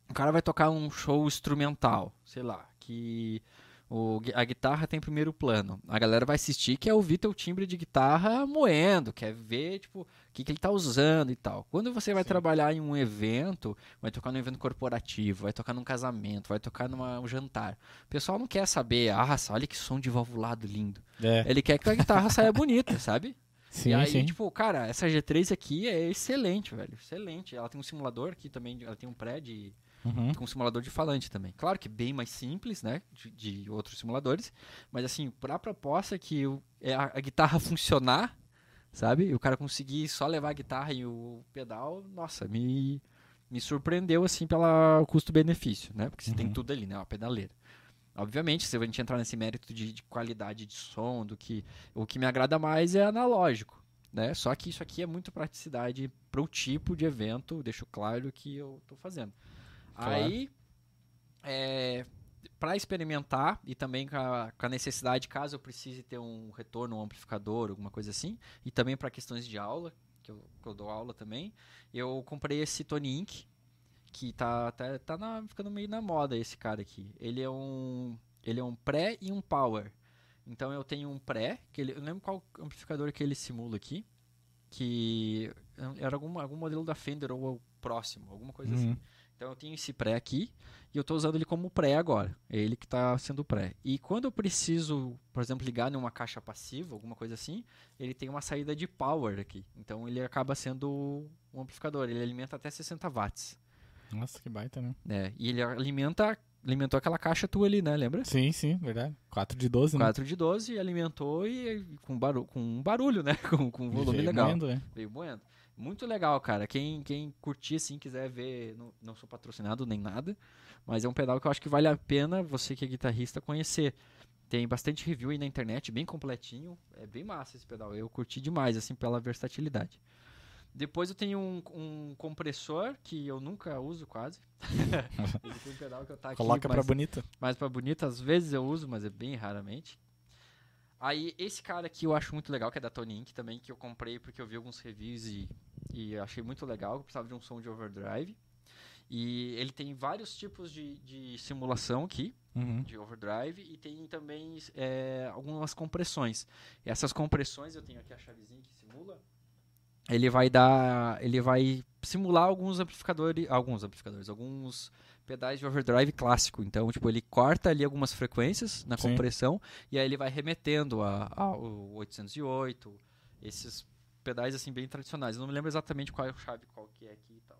O cara vai tocar um show instrumental, sei lá, que o, a guitarra tem primeiro plano. A galera vai assistir, quer ouvir teu timbre de guitarra moendo, quer ver, tipo, o que, que ele tá usando e tal. Quando você vai Sim. trabalhar em um evento, vai tocar num evento corporativo, vai tocar num casamento, vai tocar num um jantar. O pessoal não quer saber, ah, olha que som de valvulado lindo. É, Ele quer que a guitarra saia bonita, sabe? sim, e aí, sim. tipo, cara, essa G3 aqui é excelente, velho. Excelente. Ela tem um simulador aqui também, ela tem um pré de, Uhum. com simulador de falante também. Claro que bem mais simples, né? De, de outros simuladores. Mas assim, pra proposta que o- é a, a guitarra funcionar, sabe? E o cara conseguir só levar a guitarra e o pedal, nossa, me, me surpreendeu assim pelo custo-benefício, né? Porque você tem Uhum. tudo ali, né? Uma pedaleira. Obviamente, se a gente entrar nesse mérito de, de qualidade de som, do que o que me agrada mais é analógico, né? Só que isso aqui é muito praticidade pro tipo de evento, deixo claro que eu tô fazendo. Claro. Aí, é, para experimentar e também com a, com a necessidade, caso eu precise ter um retorno, um amplificador, alguma coisa assim, e também para questões de aula, que eu, que eu dou aula também, eu comprei esse Tony Inc, que tá, tá, tá na- ficando meio na moda esse cara aqui. Ele é um, ele é um pré e um power. Então eu tenho um pré, que ele, eu não lembro qual amplificador que ele simula aqui, que era algum, algum modelo da Fender ou o próximo, alguma coisa assim. Então eu tenho esse pré aqui e eu estou usando ele como pré agora. É ele que está sendo pré. E quando eu preciso, por exemplo, ligar numa caixa passiva, alguma coisa assim, ele tem uma saída de power aqui. Então ele acaba sendo um amplificador. Ele alimenta até 60 watts. Nossa, que baita, né? né? E ele alimenta, alimentou aquela caixa tua ali, né? Lembra? Sim, sim, verdade. 4 de 12, né? 4 de 12 alimentou e com, barulho, com um barulho, né? Com, com um volume Veio legal. moendo, é. Veio moendo. Muito legal, cara. Quem, quem curtir, assim, quiser ver, não, não sou patrocinado nem nada, mas é um pedal que eu acho que vale a pena você que é guitarrista conhecer. Tem bastante review aí na internet, bem completinho. É bem massa esse pedal. Eu curti demais, assim, pela versatilidade. Depois eu tenho um, um compressor que eu nunca uso quase. Um pedal que eu tá aqui, Coloca pra mas- bonita. mais pra bonita, às vezes eu uso, mas é bem raramente. Aí, esse cara aqui eu acho muito legal, que é da Tony Inc. também, que eu comprei porque eu vi alguns reviews e, e achei muito legal. Eu precisava de um som de overdrive. E ele tem vários tipos de, de simulação aqui, Uhum. de overdrive, e tem também é, algumas compressões. E essas compressões, eu tenho aqui a chavezinha que simula. Ele vai dar. Ele vai simular alguns amplificadores. Alguns amplificadores, alguns pedais de overdrive clássico. Então, tipo, ele corta ali algumas frequências na Sim. compressão e aí ele vai remetendo a, a- o 808, esses pedais assim bem tradicionais. Eu não me lembro exatamente qual é a chave, qual que é aqui e tal.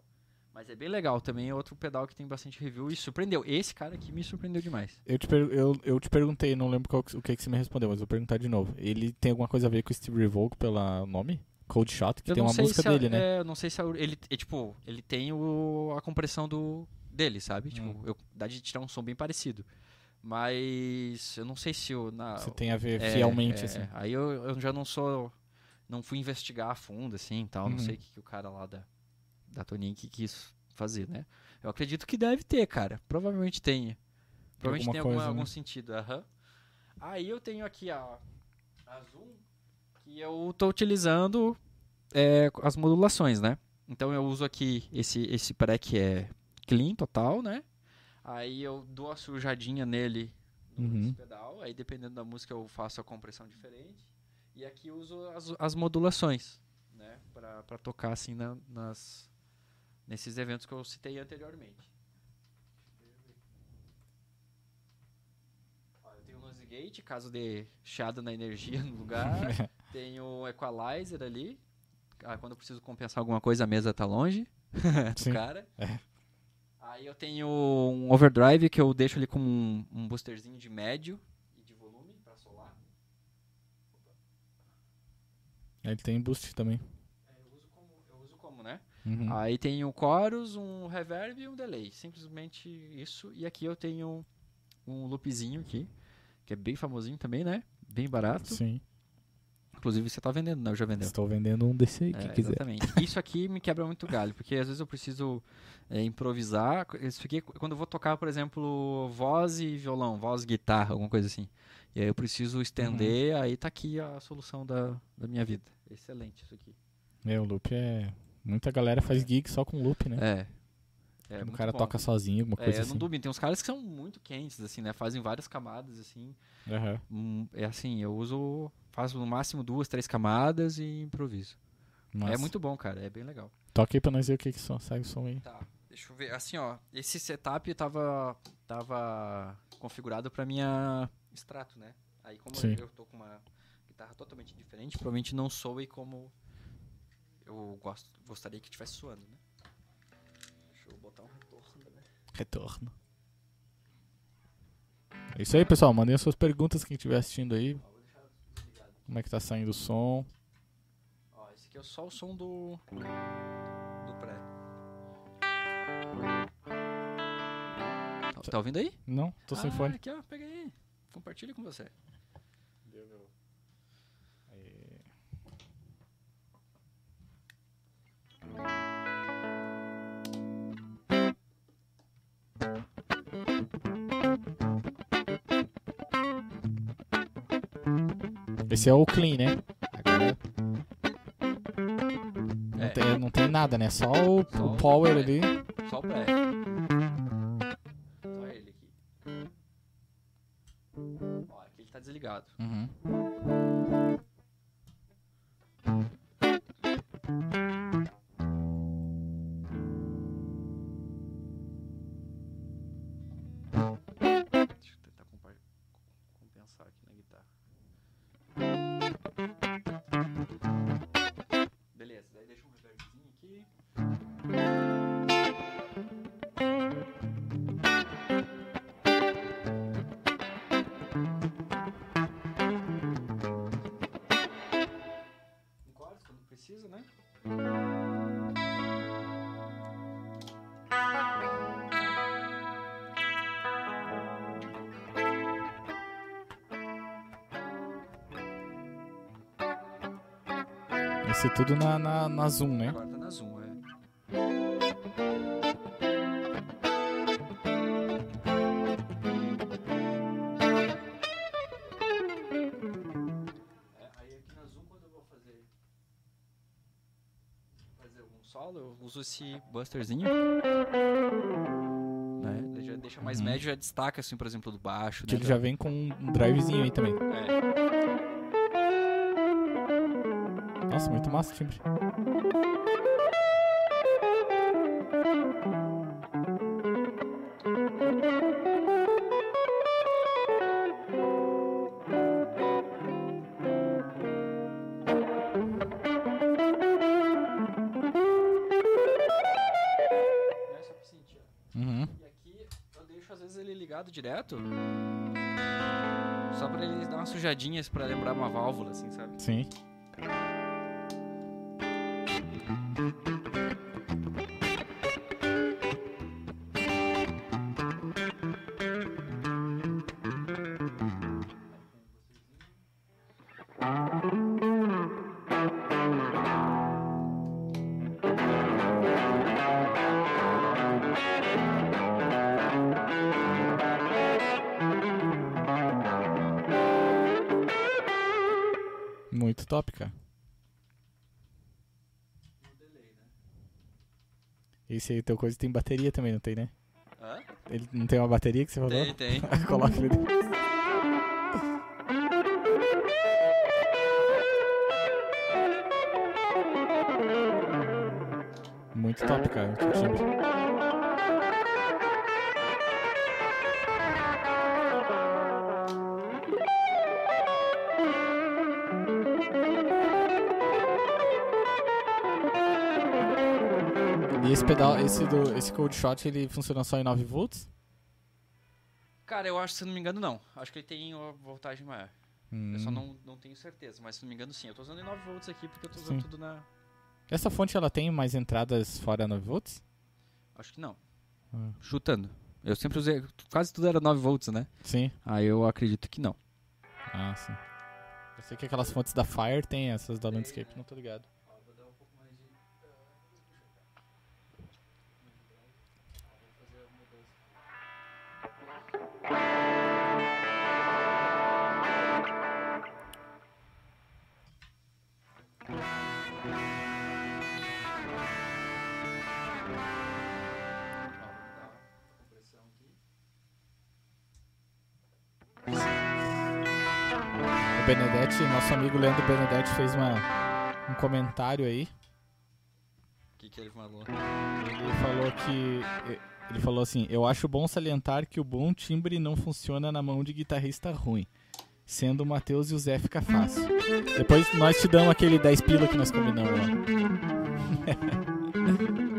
Mas é bem legal também, é outro pedal que tem bastante review e surpreendeu. Esse cara aqui me surpreendeu demais. Eu te, eu, eu te perguntei, não lembro que- o que, que você me respondeu, mas vou perguntar de novo. Ele tem alguma coisa a ver com o Steve Revolt pelo nome? Cold Shot, que Eu tem uma música a- dele, né? É, eu não sei se a- ele é, tipo, ele tem o, a compressão do dele, sabe? Tipo, Hum. eu, dá de tirar um som bem parecido. Mas eu não sei se o na Se tem a ver é, fielmente, é, assim. Aí eu, eu já não sou não fui investigar a fundo assim, e tal, não Uhum. sei o que, que o cara lá da da Tonic quis fazer, né? Eu acredito que deve ter, cara. Provavelmente tenha. Provavelmente tem alguma- coisa, algum né? sentido, aham. Aí eu tenho aqui a, a Zoom, que eu tô utilizando é, as modulações, né? Então eu uso aqui esse, esse pré que é clean total, né? Aí eu dou a sujadinha nele no Uhum. pedal, aí dependendo da música eu faço a compressão diferente. E aqui eu uso as, as modulações, né? Pra, pra tocar assim na- nas, nesses eventos que eu citei anteriormente. Ó, eu tenho o Noise Gate, caso de chiado na energia no lugar. tenho o Equalizer ali. Ah, quando eu preciso compensar alguma coisa, a mesa tá longe do Sim. cara. É. Aí eu tenho um overdrive que eu deixo ali com um, um boosterzinho de médio e de volume pra solar. Ele tem boost também. É, eu uso como, eu uso como né? Uhum. Aí tem um chorus, um reverb e um delay. Simplesmente isso. E aqui eu tenho um loopzinho aqui, que é bem famosinho também, né? Bem barato. Sim. Inclusive você tá vendendo, né? Eu já vendeu. Estou vendendo um desse aí, quem É, quiser. Exatamente. Isso aqui me quebra muito galho, porque às vezes eu preciso é, improvisar. Isso aqui, quando eu vou tocar, por exemplo, voz e violão, voz e guitarra, alguma coisa assim. E aí eu preciso estender, aí tá aqui a solução da, da minha vida. Excelente isso aqui. É, o loop é. Muita galera faz gig só com loop, né? É. É, o cara bom. toca sozinho, alguma coisa É, assim. no Dubin tem uns caras que são muito quentes, assim, né? Fazem várias camadas, assim. Aham. Hum, É assim, eu uso, faço no máximo duas, três camadas e improviso. É Massa. muito bom, cara, é bem legal. Toca aí pra nós ver o que que som, sai o som aí. Tá, deixa eu ver. Assim, ó, esse setup tava, tava configurado pra minha extrato, né? Aí como Sim. eu tô com uma guitarra totalmente diferente, provavelmente não soe como eu gosto, gostaria que estivesse soando, né? Deixa eu botar um retorno, né? Retorno. É isso aí, pessoal. Mandem as suas perguntas quem estiver assistindo aí. Ó, vou deixar desligado. Como é que tá saindo o som? Ó, esse aqui é só o som do do pré. Tá, tá ouvindo aí? Não, tô sem ah, fone. Aqui, ó, pega aí. Compartilha com você. Esse é o clean, né? Agora não, É. tem, não tem nada, né? Só o, Só o power ali. Só o pré. Esse tudo na, na, na Zoom, né? Agora tá na Zoom, é. Aí aqui na Zoom, quando eu vou fazer fazer algum solo, eu uso esse busterzinho. Né? Já deixa mais Uhum. médio, já destaca, assim, por exemplo, do baixo. Que né? ele já vem com um drivezinho aí também. É. Nossa, muito massa o timbre. Só pra sentir, ó. Uhum. E aqui eu deixo às vezes ele ligado direto. Só pra ele dar umas sujadinhas pra lembrar uma válvula, assim, sabe? Sim. Esse teu coisa tem bateria também, não tem, né? Hã? Ele não tem uma bateria que você falou? Tem, tem. Coloca ele muito top, cara. Esse pedal, esse, do, esse cold shot, ele funciona só em 9 volts? Cara, eu acho, se não me engano, não. Acho que ele tem uma voltagem maior. Eu só Hum. não, não tenho certeza, mas se não me engano, sim. Eu tô usando em 9 volts aqui porque eu tô usando Sim. tudo na. Essa fonte, ela tem mais entradas fora 9 volts? Acho que não. Hum. Chutando. Eu sempre usei. Quase tudo era 9 volts, né? Sim. Aí eu acredito que não. Ah, sim. Eu sei que aquelas fontes da Fire tem, essas da Landscape, não tô ligado. O Benedetti, nosso amigo Leandro Benedetti fez uma, um comentário aí. O que, que ele falou? Ele falou que. Ele falou assim: Eu acho bom salientar que o bom timbre não funciona na mão de guitarrista ruim. Sendo o Matheus e o Zé fica fácil. Depois nós te damos aquele 10 pila que nós combinamos lá.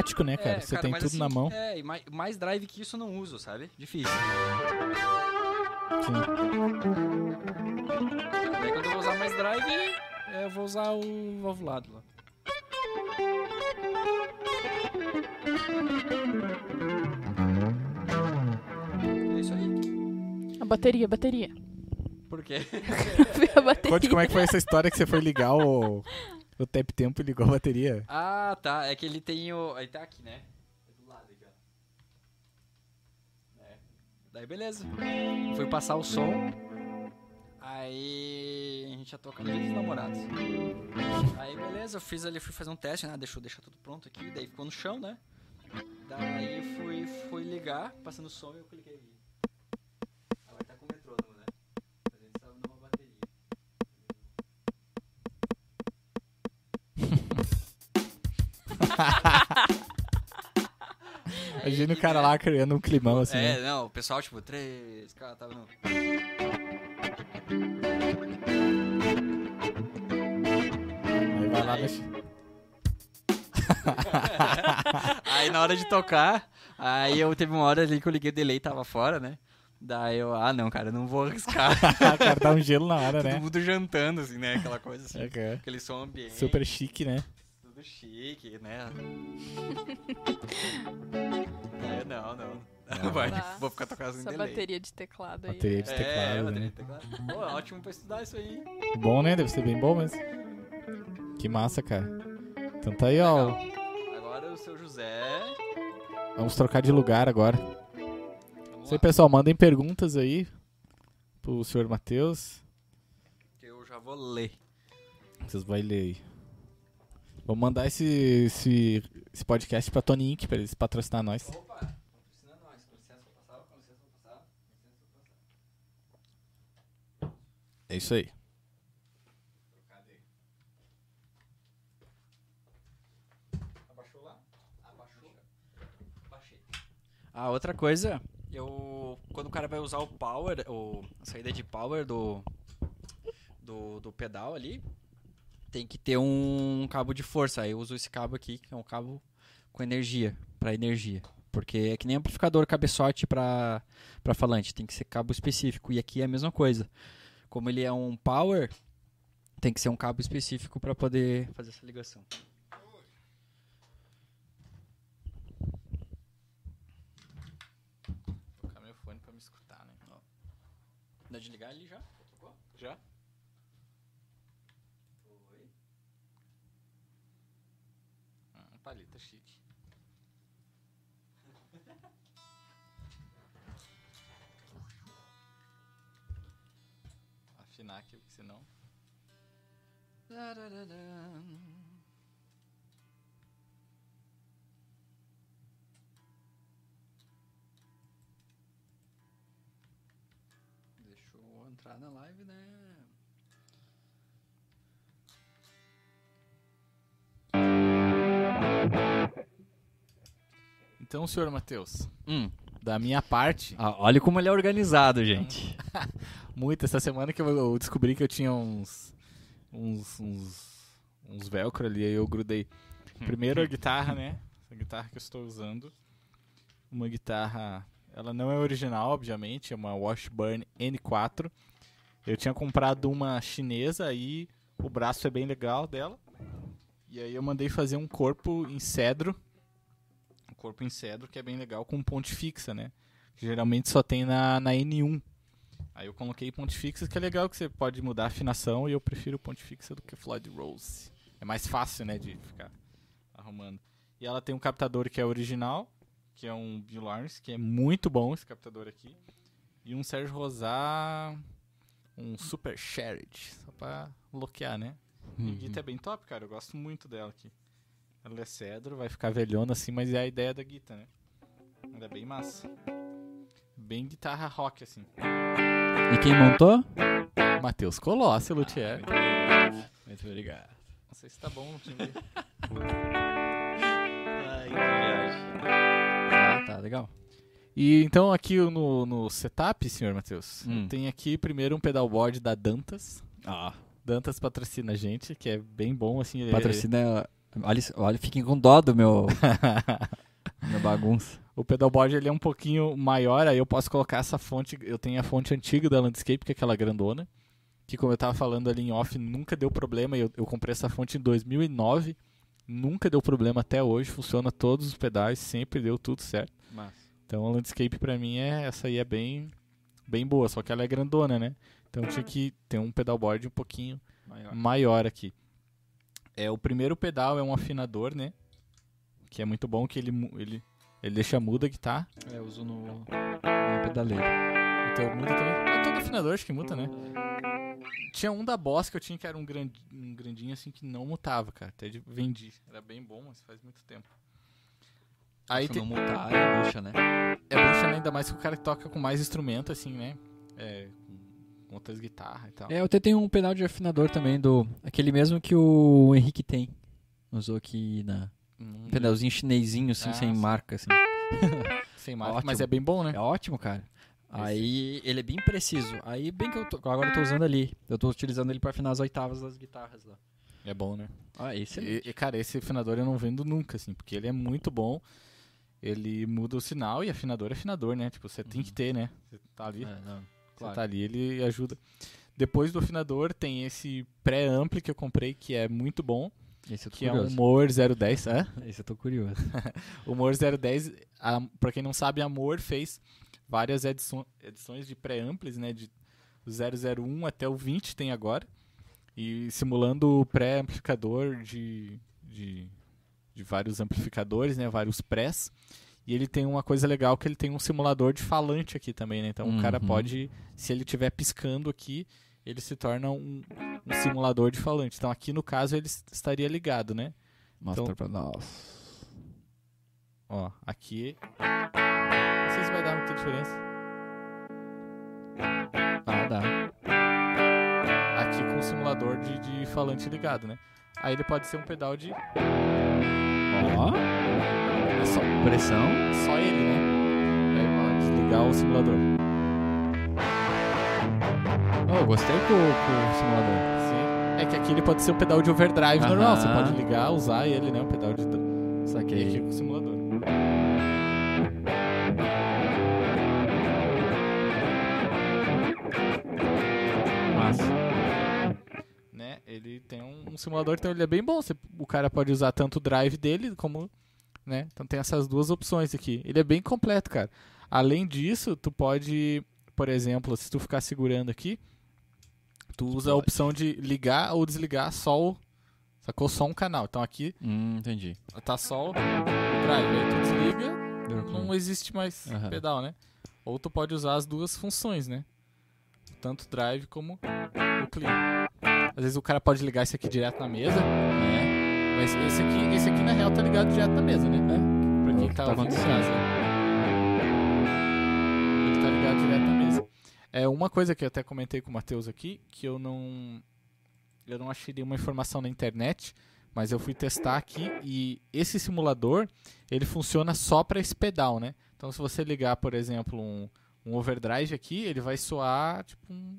prático, né, cara? É, Você cara, tem tudo assim, na mão. É, e mais, mais drive que isso eu não uso, sabe? Difícil. Sim. Daí quando eu vou usar mais drive, é, eu vou usar o valvulado lá. É isso aí. A bateria, a bateria. Por quê? a bateria. Conte como é que foi essa história que você foi ligar o, o tap tempo ligou a bateria. Ah, tá. É que ele tem o. Ele tá aqui, né? É do lado aqui, ó. É. Daí beleza. Fui passar o som. Aí a gente tocar no dia dos namorados. Aí beleza, eu fiz ali, fui fazer um teste, né? Deixa eu deixar tudo pronto aqui, daí ficou no chão, né? Daí fui, fui ligar, passando o som e eu cliquei Imagina o cara lá criando um climão assim. É, né? não, o pessoal, tipo, três, cara, tava no. Aí vai lá, mexe. aí na hora de tocar, aí eu teve uma hora ali que eu liguei o delay tava fora, né? Daí eu, ah não, cara, eu não vou arriscar. o cara dá um gelo na hora, Todo né? mundo jantando, assim, né? Aquela coisa assim. Cara. Aquele som ambiente. Super chique, né? Chique, né? é, não, não. Não. Vai, Tá. vou ficar tocando Essa delay. bateria de teclado aí. Bateria de É, teclado, bateria né? de teclado. Pô, é ótimo pra estudar isso aí. Bom, né? Deve ser bem bom mesmo. Que massa, cara. Então tá aí, ó. Agora o seu José. Vamos trocar de lugar agora. Vamos Isso aí, lá, pessoal, mandem perguntas aí pro senhor Matheus. que eu já vou ler. Vocês vão ler aí. Vamos mandar esse, esse, esse podcast pra Tony Inc. pra eles patrocinar nós. Opa, patrocina nós. Com licença, vou passar. Com licença, vou passar. Com licença, vou passar. É isso aí. Abaixou lá? Abaixou. Baixei. Ah, outra coisa, eu quando o cara vai usar o power, o a saída de power do do, do pedal ali, tem que ter um cabo de força. Aí eu uso esse cabo aqui, que é um cabo com energia, para energia. Porque é que nem amplificador cabeçote para para falante, tem que ser cabo específico. E aqui é a mesma coisa. Como ele é um power, tem que ser um cabo específico para poder fazer essa ligação. Vou colocar meu fone pra me escutar, né? Dá de ligar ali já? Já? Paleta chique. afinar aqui, porque senão. Deixa eu entrar na live, né? Então, senhor Matheus, Hum. da minha parte, Ah, olha como ele é organizado, gente. muito essa semana que eu, descobri que eu tinha uns. uns. uns. uns velcro ali, aí eu grudei. Primeiro a guitarra, né? A guitarra que eu estou usando. Uma guitarra. Ela não é original, obviamente, é uma Washburn N4. Eu tinha comprado uma chinesa aí, o braço é bem legal dela. E aí eu mandei fazer um corpo em cedro. Corpo em cedro que é bem legal com ponte fixa, né? Que geralmente só tem na, na N1. Aí eu coloquei ponte fixa, que é legal que você pode mudar a afinação e eu prefiro ponte fixa do que Floyd Rose. É mais fácil, né, de ficar arrumando. E ela tem um captador que é original, que é um Bill Lawrence, que é muito bom esse captador aqui. E um Sérgio Rosar, um Super Sherrod, só pra bloquear, né? E a guita é bem top, cara, eu gosto muito dela aqui. Ela é cedro, vai ficar velhona assim, mas é a ideia da guita, né? Ela é bem massa. Bem guitarra rock, assim. E quem montou? Matheus Colossi, Luthier. Muito obrigado. Não sei se tá bom, ver. Ai, que viagem. Ah, tá, legal. E então aqui no, no setup, senhor Matheus, Hum. tem aqui primeiro um pedalboard da Dantas. Ah, Dantas patrocina a gente, que é bem bom, assim. ele- patrocina. Olha, olha, fiquem com dó do meu. minha bagunça. O pedalboard ele é um pouquinho maior, aí eu posso colocar essa fonte. Eu tenho a fonte antiga da Landscape, que é aquela grandona. Que, como eu tava falando ali em off, nunca deu problema. Eu, eu comprei essa fonte em 2009. Nunca deu problema até hoje. Funciona todos os pedais, sempre deu tudo certo. Mas. Então a Landscape pra mim é essa aí é bem bem boa, só que ela é grandona, né? Então tinha que ter um pedalboard um pouquinho Maior. maior aqui. É o primeiro pedal é um afinador, né? Que é muito bom que ele ele ele deixa muda a guitarra. É, eu uso no. no pedaleiro. Então muda também. É todo afinador acho que muda, né? Tinha um da Boss que eu tinha que era um, grand, um grandinho assim que não mutava, cara. Até de- vendi. Era bem bom, mas faz muito tempo. Aí Se tem, não multar, é bucha, né? É bucha, né? Ainda mais que o cara que toca com mais instrumento, assim, né? É, outras guitarras e tal. É, eu até tenho um pedal de afinador também, do aquele mesmo que o Henrique tem. Usou aqui na. Hum, Um pedalzinho chinesinho, assim, Ah, sem sim. marca, assim. Sem marca, Ótimo. mas é bem bom, né? É ótimo, cara. Aí ele é bem preciso. Aí bem que eu tô, agora eu tô usando ali. Eu tô utilizando ele pra afinar as oitavas das guitarras lá. É bom, né? Ah, excelente. E, e, cara, esse afinador eu não vendo nunca, assim, porque ele é muito bom. Ele muda o sinal e afinador é afinador, né? Tipo, você tem que ter, né? Você tá ali, É, não, você claro. tá ali, ele ajuda. Depois do afinador tem esse pré-ampli que eu comprei, que é muito bom, Esse eu tô que é um curioso. Moore 010. Hã? Esse eu tô curioso. O Moore 010, a, pra quem não sabe, a Moore fez várias ediço- edições de pré-amplis, né? De 001 até o 20 tem agora. E simulando o pré-amplificador de, de, de vários amplificadores, né? Vários prés. E ele tem uma coisa legal que ele tem um simulador de falante aqui também, né? Então o cara Uhum. pode, se ele estiver piscando aqui, ele se torna um, um simulador de falante. Então aqui no caso ele estaria ligado, né? Mostra Então- pra nós. Ó, aqui. Não sei se vai dar muita diferença. Ah, dá. Aqui com o simulador de, de falante ligado, né? Aí ele pode ser um pedal de. Ó, É só, pressão. só ele, né? Aí, ó, desligar o simulador. Oh, gostei com, o simulador. Sim. É que aqui ele pode ser um pedal de overdrive normal. Você Aham. pode ligar, usar ele, né? Um pedal de. E Saquei. aqui com o simulador. Massa. Ele tem um, um simulador, então ele é bem bom. Você- o cara pode usar tanto o drive dele como, né? Então tem essas duas opções aqui. Ele é bem completo, cara. Além disso, tu pode, por exemplo, se tu ficar segurando aqui, tu usa a opção de ligar ou desligar só o, sacou só um canal. Então aqui Hum, entendi. tá só o drive, aí tu desliga, não existe mais Aham. pedal, né? Ou tu pode usar as duas funções, né? Tanto drive como clean. Às vezes o cara pode ligar esse aqui direto na mesa, É. mas esse aqui, esse aqui na real tá ligado direto na mesa, né? Pra quem tá, Tá ouvindo em casa. Ele tá ligado direto na mesa. É uma coisa que eu até comentei com o Matheus aqui, que eu não eu não achei nenhuma informação na internet, mas eu fui testar aqui e esse simulador, ele funciona só para esse pedal, né? Então se você ligar, por exemplo, um, um overdrive aqui, ele vai soar tipo um?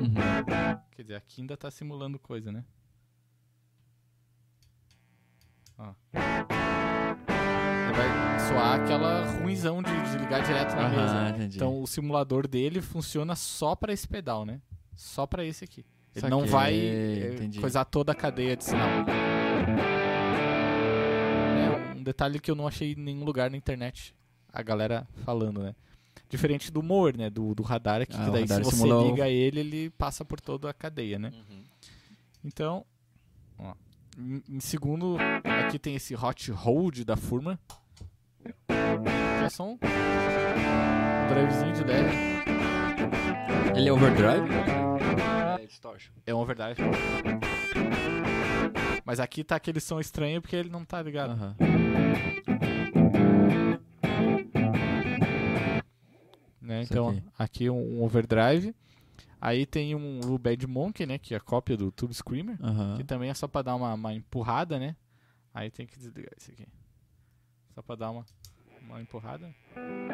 Uhum. Quer dizer, aqui ainda tá simulando coisa, né? Ó. Ele vai soar aquela ruimzão de, de ligar direto na mesa. Entendi. Então o simulador dele funciona só pra esse pedal, né? Só pra esse aqui. Ele não Saquei, vai eh, entendi. coisar toda a cadeia de sinal. É um detalhe que eu não achei em nenhum lugar na internet a galera falando, né? Diferente do mower, né? Do, do radar aqui, Ah, que daí se você simula o- liga ele, ele passa por toda a cadeia, né? Uhum. Então, ó, em, em segundo, aqui tem esse hot hold da Furman. Que é só um drivezinho de leve. Ele é overdrive? É distortion. É um overdrive. Mas aqui tá aquele som estranho porque ele não tá ligado. Aham. Né? Isso Então, aqui. aqui um, um overdrive. Aí tem um, o Bad Monkey, né? Que é a cópia do Tube Screamer. Que também é só pra dar uma, uma empurrada, né? Aí tem que desligar esse aqui. Só pra dar uma, uma empurrada. Uhum.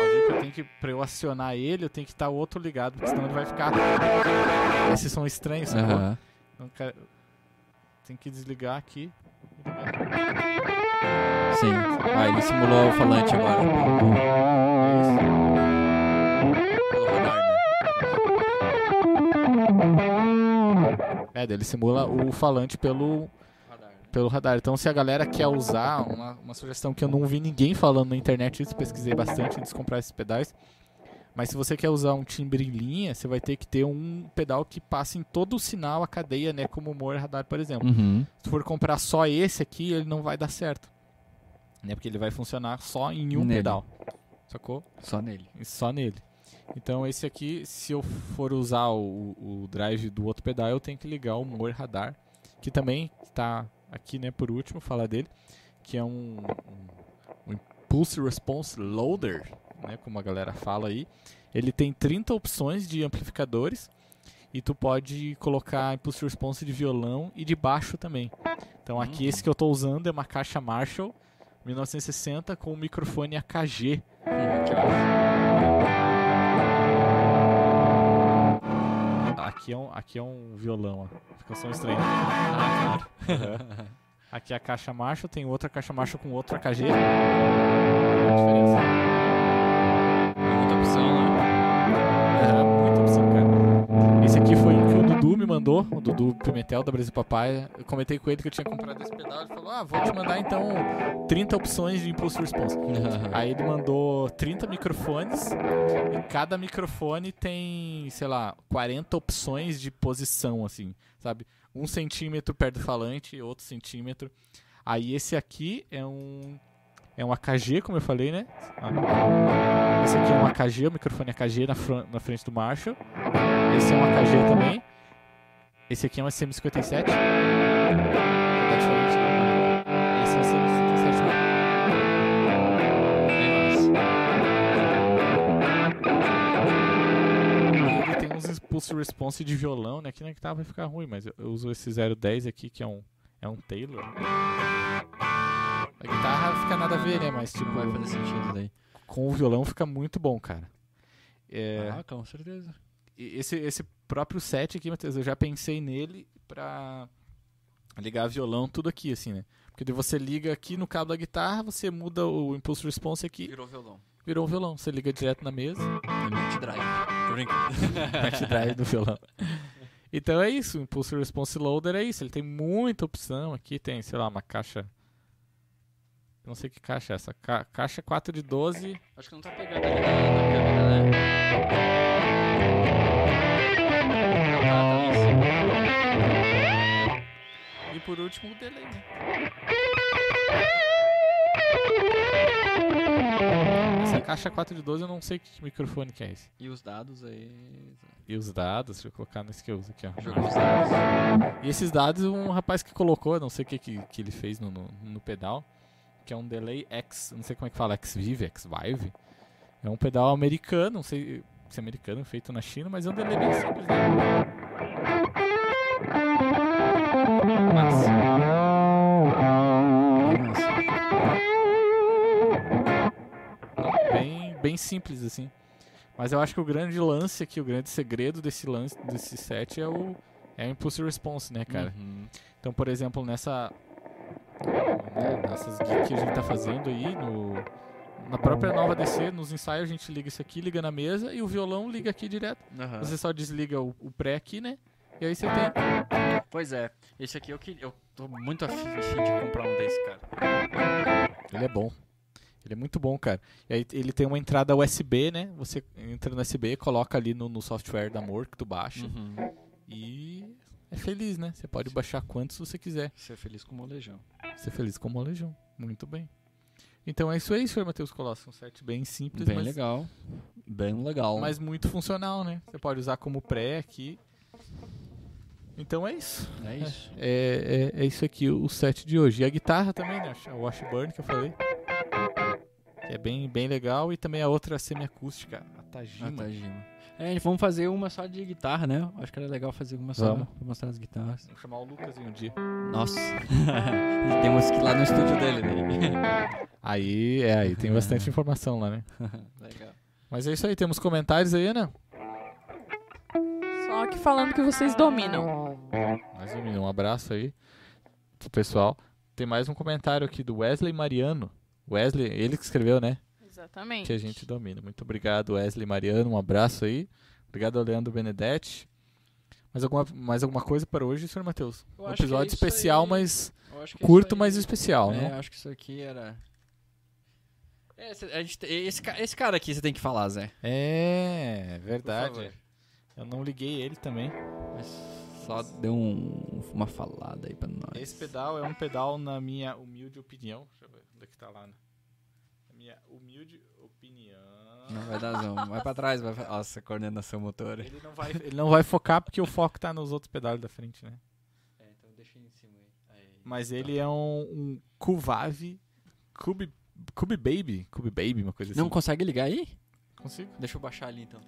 Ó, que eu tenho que, pra eu acionar ele, eu tenho que estar o outro ligado, porque senão ele vai ficar esse som estranho, sacou? Aham. Então, cara, tem que desligar aqui. Sim. Ah, ele simulou o falante agora. Pelo radar, né? É, ele simula o falante pelo, Radar, pelo radar. Então, se a galera quer usar, uma, uma sugestão que eu não vi ninguém falando na internet, isso pesquisei bastante antes de comprar esses pedais. Mas se você quer usar um timbre em linha, você vai ter que ter um pedal que passe em todo o sinal, a cadeia, né? Como o Moore Radar, por exemplo. Uhum. Se for comprar só esse aqui, ele não vai dar certo. Né? Porque ele vai funcionar só em um Nele. pedal. Sacou? Só nele. Só nele. Então esse aqui, se eu for usar o, o drive do outro pedal, eu tenho que ligar o Moore Radar, que também está aqui, né, por último, falar dele, que é um, um, um Impulse Response Loader, né, como a galera fala aí. Ele tem 30 opções de amplificadores e tu pode colocar Impulse Response de violão e de baixo também. Então aqui Hum. esse que eu estou usando é uma caixa Marshall 1960 com um microfone AKG Aqui é um, aqui é um violão, ó. Fica som estranho. Ah, Aqui é a caixa Marshall, tem outra caixa Marshall com outro AKG. Olha a diferença. Dudu me mandou, o Dudu Pimentel da Brasil Papai. Eu comentei com ele que eu tinha comprado esse pedal. Ele falou: Ah, vou te mandar então 30 opções de Impulse Response. Aí ele mandou 30 microfones e cada microfone tem, sei lá, 40 opções de posição, assim, sabe? Um centímetro perto do falante, outro centímetro. Aí esse aqui é um é um AKG, como eu falei, né? Esse aqui é um AKG, o microfone AKG na, na frente do Marshall. Esse é um AKG também. Esse aqui é um SM57. Tá né? Esse é um SM57 Ele tem uns impulse response de violão, né? Que na guitarra vai ficar ruim, mas eu, eu uso esse 010 aqui, que é um, é um Taylor. A guitarra fica nada a ver, né? Mas tipo, vai fazer sentido daí. com o violão fica muito bom, cara. É, Ah, com certeza. esse, esse próprio set aqui, Matheus, eu já pensei nele pra ligar violão, tudo aqui, assim, né? Porque você liga aqui no cabo da guitarra, você muda o impulse response aqui, Virou violão. virou um violão. Você liga direto na mesa, multidrive. Tô brincando. mete drive no violão. Então é isso, o Impulse Response Loader é isso. Ele tem muita opção. Aqui tem, sei lá, uma caixa. Não sei que caixa é essa. Ca- caixa 4 de 12. Acho que não tá pegando ali na, na câmera, né? Por último o delay, né? caixa 4 de 12 eu não sei que microfone que é esse. E os dados aí. E os dados, deixa eu colocar nesse que eu uso aqui, ó. Jogo dos dados. E esses dados, um rapaz que colocou, eu não sei o que, que, que ele fez no, no, no pedal, que é um Delay X, não sei como é que fala, X-Vive, X-Vive. É um pedal americano, não sei se é americano, feito na China, mas é um delay bem simples, né? Massa. Bem, bem simples, assim. Mas eu acho que o grande lance aqui, o grande segredo desse lance, desse set é o, é o Impulse Response, né, cara? Uhum. Então, por exemplo, nessa né, nessas gigs que a gente tá fazendo aí, no, na própria nova DC, nos ensaios a gente liga isso aqui, liga na mesa e o violão liga aqui direto. Aham. Você só desliga o, o pré aqui, né? E aí você tem. Pois é, esse aqui eu, que, eu tô muito afim de comprar um desse, cara. Ele é bom. Ele é muito bom, cara. E aí ele tem uma entrada USB, né? Você entra no USB, coloca ali no, no software da Amor que tu baixa Uhum. e é feliz, né? Você pode baixar quantos você quiser. Ser feliz com o molejão. Ser feliz com o molejão. Muito bem. Então é isso aí, senhor Matheus Colosso. Um set bem simples, Bem mas, legal. Bem legal. mas muito funcional, né? Você pode usar como pré aqui. Então é isso. é isso. É, é, é isso aqui o set de hoje. E a guitarra também, né? A Washburn que eu falei. Que é bem, bem legal. E também a outra semiacústica, a Tajima. Tá, Gima. É, vamos fazer uma só de guitarra, né? Acho que era legal fazer uma só Vamos. pra mostrar as guitarras. Vamos chamar o Lucas em um dia. Nossa. e temos que ir lá no estúdio dele, né? Aí, é, aí tem bastante informação lá, né? legal. Mas é isso aí. Temos comentários aí, Ana? Só que falando que vocês dominam. Mais um, um abraço aí pro pessoal. Tem mais um comentário aqui do Wesley Mariano. Wesley, ele que escreveu, né? Exatamente. Que a gente domina. Muito obrigado, Wesley Mariano. Um abraço aí. Obrigado ao Leandro Benedetti. Mais alguma, mais alguma coisa para hoje, senhor Matheus? Eu Um é episódio isso especial, aí. mas é curto, mas especial, É, né? acho que isso aqui era. É, cê- a gente, esse, esse cara aqui você tem que falar, Zé. É, verdade. Eu não liguei ele também. Mas só dê um- uma falada aí pra nós. Esse pedal é um pedal, na minha humilde opinião. Deixa eu ver onde é que tá lá. Né? Na minha humilde opinião. Não vai dar zoom. Vai pra trás, vai pra... Nossa, coordenação motora. Ele não, vai, ele não vai focar porque o foco tá nos outros pedais da frente, né? É, então deixa em cima aí. Aí. Mas ele é um, um Cuvave Cube, Cube Baby. Cube Baby, uma coisa assim. Não consegue ligar aí? consigo. Deixa eu baixar ali então.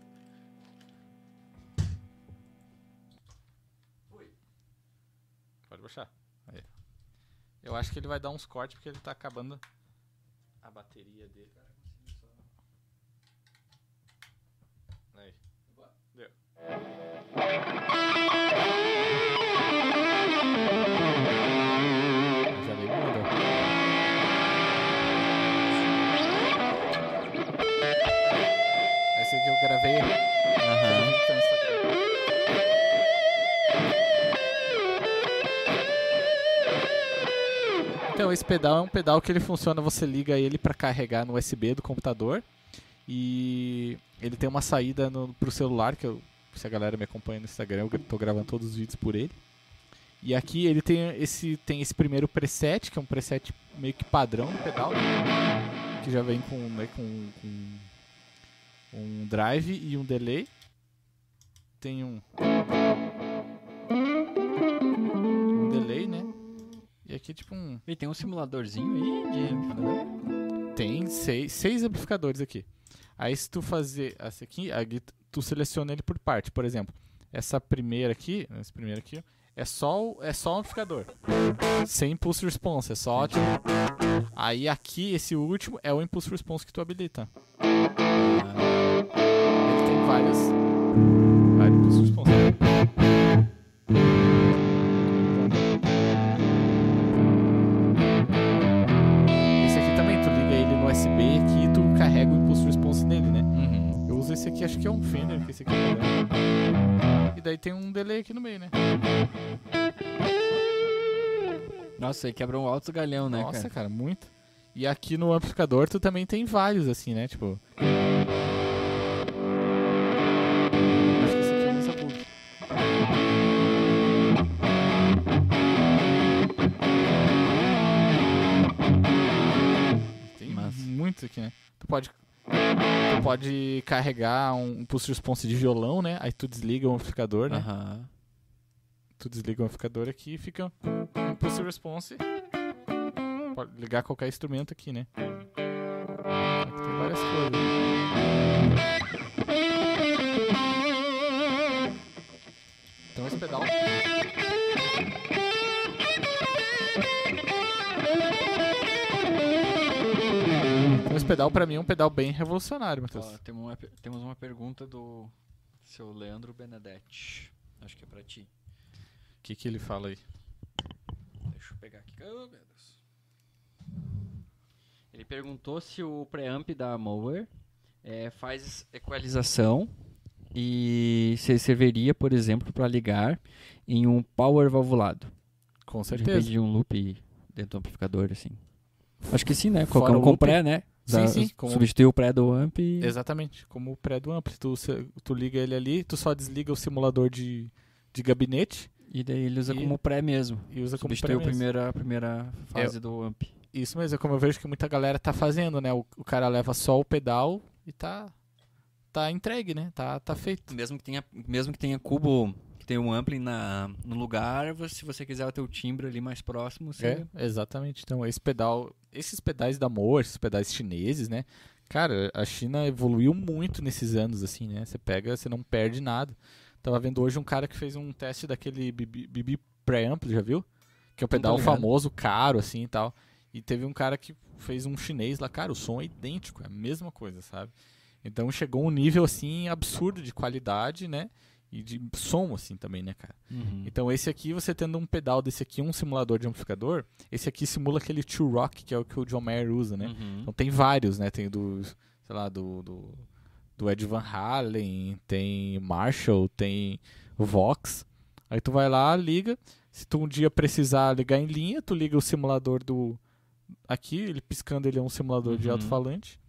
Baixar. Aí. Eu acho que ele vai dar uns cortes porque ele tá acabando a bateria dele. Aí. Deu. Já veio muda. Esse aqui eu gravei. Aham. Aquele Então, esse pedal é um pedal que ele funciona, você liga ele para carregar no USB do computador e ele tem uma saída no, pro celular, que eu, se a galera me acompanha no Instagram, eu tô gravando todos os vídeos por ele. E aqui ele tem esse, tem esse primeiro preset, que é um preset meio que padrão do pedal, que já vem com, né, com, com um drive e um delay. Tem um E aqui tipo um E tem um simuladorzinho aí de amplificador? tem seis, seis amplificadores aqui. Aí se tu fazer essa aqui, a tu seleciona ele por parte. Por exemplo, essa primeira aqui, esse primeiro aqui, é só o- é só o amplificador. Sem impulse response, é só tipo, Aí aqui esse último é o impulse response que tu habilita. Ele tem várias vários esse aqui, acho que é um Fender, que esse aqui é melhor. E daí tem um delay aqui no meio, né? Nossa, aí quebra um alto galhão, né, Nossa, cara? cara, muito. E aqui no amplificador tu também tem vários, assim, né? Tipo. Acho que esse aqui é muito aqui, né? Tu pode Tu pode carregar um pulse response de violão, né? Aí tu desliga o amplificador, né? Aham. Tu desliga o amplificador aqui e fica um pulse response. Pode ligar qualquer instrumento aqui, né? Aqui tem várias coisas. Então esse pedal. Pedal pra mim é um pedal bem revolucionário, Matheus. Ó, temos, uma, temos uma pergunta do seu Leandro Benedetti. Acho que é pra ti. O que, que ele fala aí? Deixa eu pegar aqui. Oh, meu Deus. Ele perguntou se o preamp da Mower eh, faz equalização e se serviria, por exemplo, para ligar em um power valvulado. Com certeza. de um loop dentro do amplificador, assim. Acho que sim, né? Fora Colocar um o com loop. pré, né? Sim, Da- sim, como- Substituir o pré do amp e... Exatamente, como o pré do ampli. Tu, tu liga ele ali, tu só desliga o simulador de, de gabinete E daí ele usa E- como pré mesmo. e usa como Substituir pré primeira, a primeira fase do amp. Isso mesmo, é como eu vejo que muita galera tá fazendo, né? O, o cara leva só o pedal e tá tá entregue, né? Tá, tá feito. Mesmo que tenha, mesmo que tenha cubo, que tenha um ampli na, no lugar, você- se você quiser ter o timbre ali mais próximo, você... É, exatamente. Então, esse pedal, esses pedais da Moa, esses pedais chineses, né? Cara, a China evoluiu muito nesses anos, assim, né? Você pega, você não perde nada. Tava vendo hoje um cara que fez um teste daquele BB, Preamp, já viu? Que é um pedal famoso, caro, assim e tal. E teve um cara que fez um chinês lá, cara, o som é idêntico, é a mesma coisa, sabe? Então chegou um nível, assim, absurdo de qualidade, né? E de som, assim, também, né, cara? Uhum. Então esse aqui, você tendo um pedal desse aqui, um simulador de amplificador, esse aqui simula aquele Two Rock, que é o que o John Mayer usa, né? Uhum. Então tem vários, né? Tem do, sei lá, do, do, do Ed Van Halen, tem Marshall, tem Vox. Aí tu vai lá, liga. Se tu um dia precisar ligar em linha, tu liga o simulador do... Aqui, ele piscando, ele é um simulador de Uhum. alto-falante.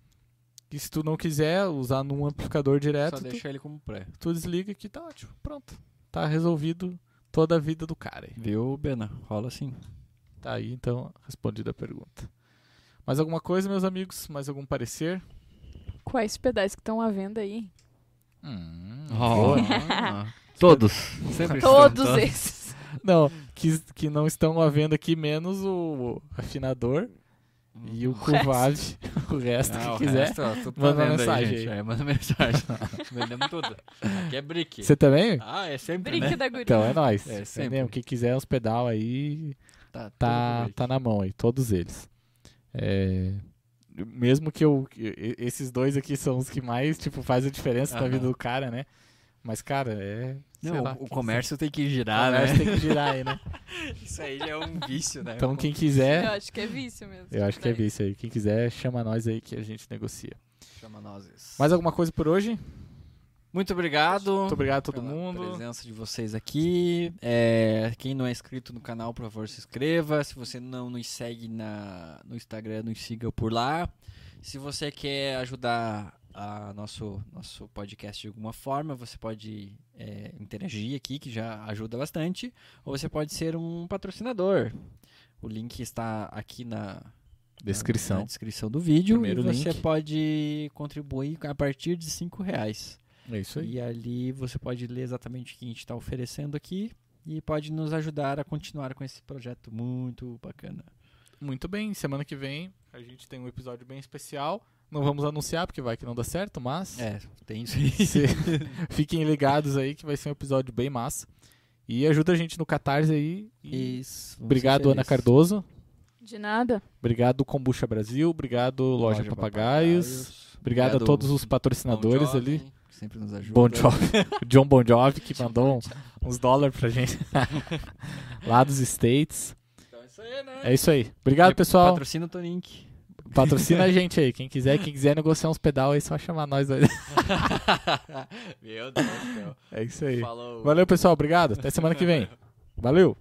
E se tu não quiser usar num amplificador direto, Só tu, deixa ele como pré. tu desliga aqui, tá ótimo. Pronto. Tá resolvido toda a vida do cara aí. Viu, Bena? Rola assim. Tá aí, então, respondida a pergunta. Mais alguma coisa, meus amigos? Mais algum parecer? Quais pedais que estão à venda aí? Hum, Oh. Todos. Sempre Todos estão. esses. Não, que, que não estão à venda aqui, menos o afinador e o Curvave. O resto, Ah, o que quiser. resto, ó, tá manda vendo mensagem aí, aí. gente. É, manda mensagem. Vendemos tudo. Aqui é brick. Você também? Ah, é sempre, Brinque né? da guria. Então é nóis. É, sempre. Entendeu? Quem quiser os pedal aí, Tá, tá, brick. tá na mão aí, todos eles. É, mesmo que eu. Esses dois aqui são os que mais, tipo, faz a diferença na Aham. vida do cara, né? Mas, cara, é. Não, lá, o comércio tem que girar, o comércio né? tem que girar aí, né? Isso aí já é um vício, né? Então, quem Eu quiser. acho que é vício mesmo. Eu acho que é Daí. vício aí. Quem quiser, chama nós aí que a gente negocia. Chama nós. Mais alguma coisa por hoje? Muito obrigado. Muito obrigado a todo pela mundo. presença de vocês aqui. É, quem não é inscrito no canal, por favor, se inscreva. Se você não nos segue na, no Instagram, nos siga por lá. Se você quer ajudar a nosso, nosso podcast de alguma forma, você pode é, interagir aqui, que já ajuda bastante. Ou você pode ser um patrocinador. O link está aqui na, na Descrição. descrição do vídeo. Primeiro e você link. pode contribuir a partir de cinco reais. É isso aí. E ali você pode ler exatamente o que a gente está oferecendo aqui e pode nos ajudar a continuar com esse projeto muito bacana. Muito bem. Semana que vem a gente tem um episódio bem especial. Não vamos anunciar porque vai que não dá certo, mas É, tem isso fiquem ligados aí que vai ser um episódio bem massa. E ajuda a gente no Catarse aí. E Isso. obrigado, Ana. Cardoso. De nada. Obrigado, Combucha Brasil. Obrigado, Loja, Papagaios. Obrigado, a todos os patrocinadores Bon Jovi, ali. que sempre nos ajuda. Bon Jovi. John Bon Jovi, que mandou uns dólares pra gente. Lá dos States. Então é isso aí, né? É isso aí. Obrigado, E pessoal. Patrocina o Tonink. Patrocina a gente aí. Quem quiser, quem quiser negociar uns pedal aí, só chamar nós aí. Meu Deus do céu. É isso aí. Falou. Valeu, pessoal. Obrigado. Até semana que vem. Valeu.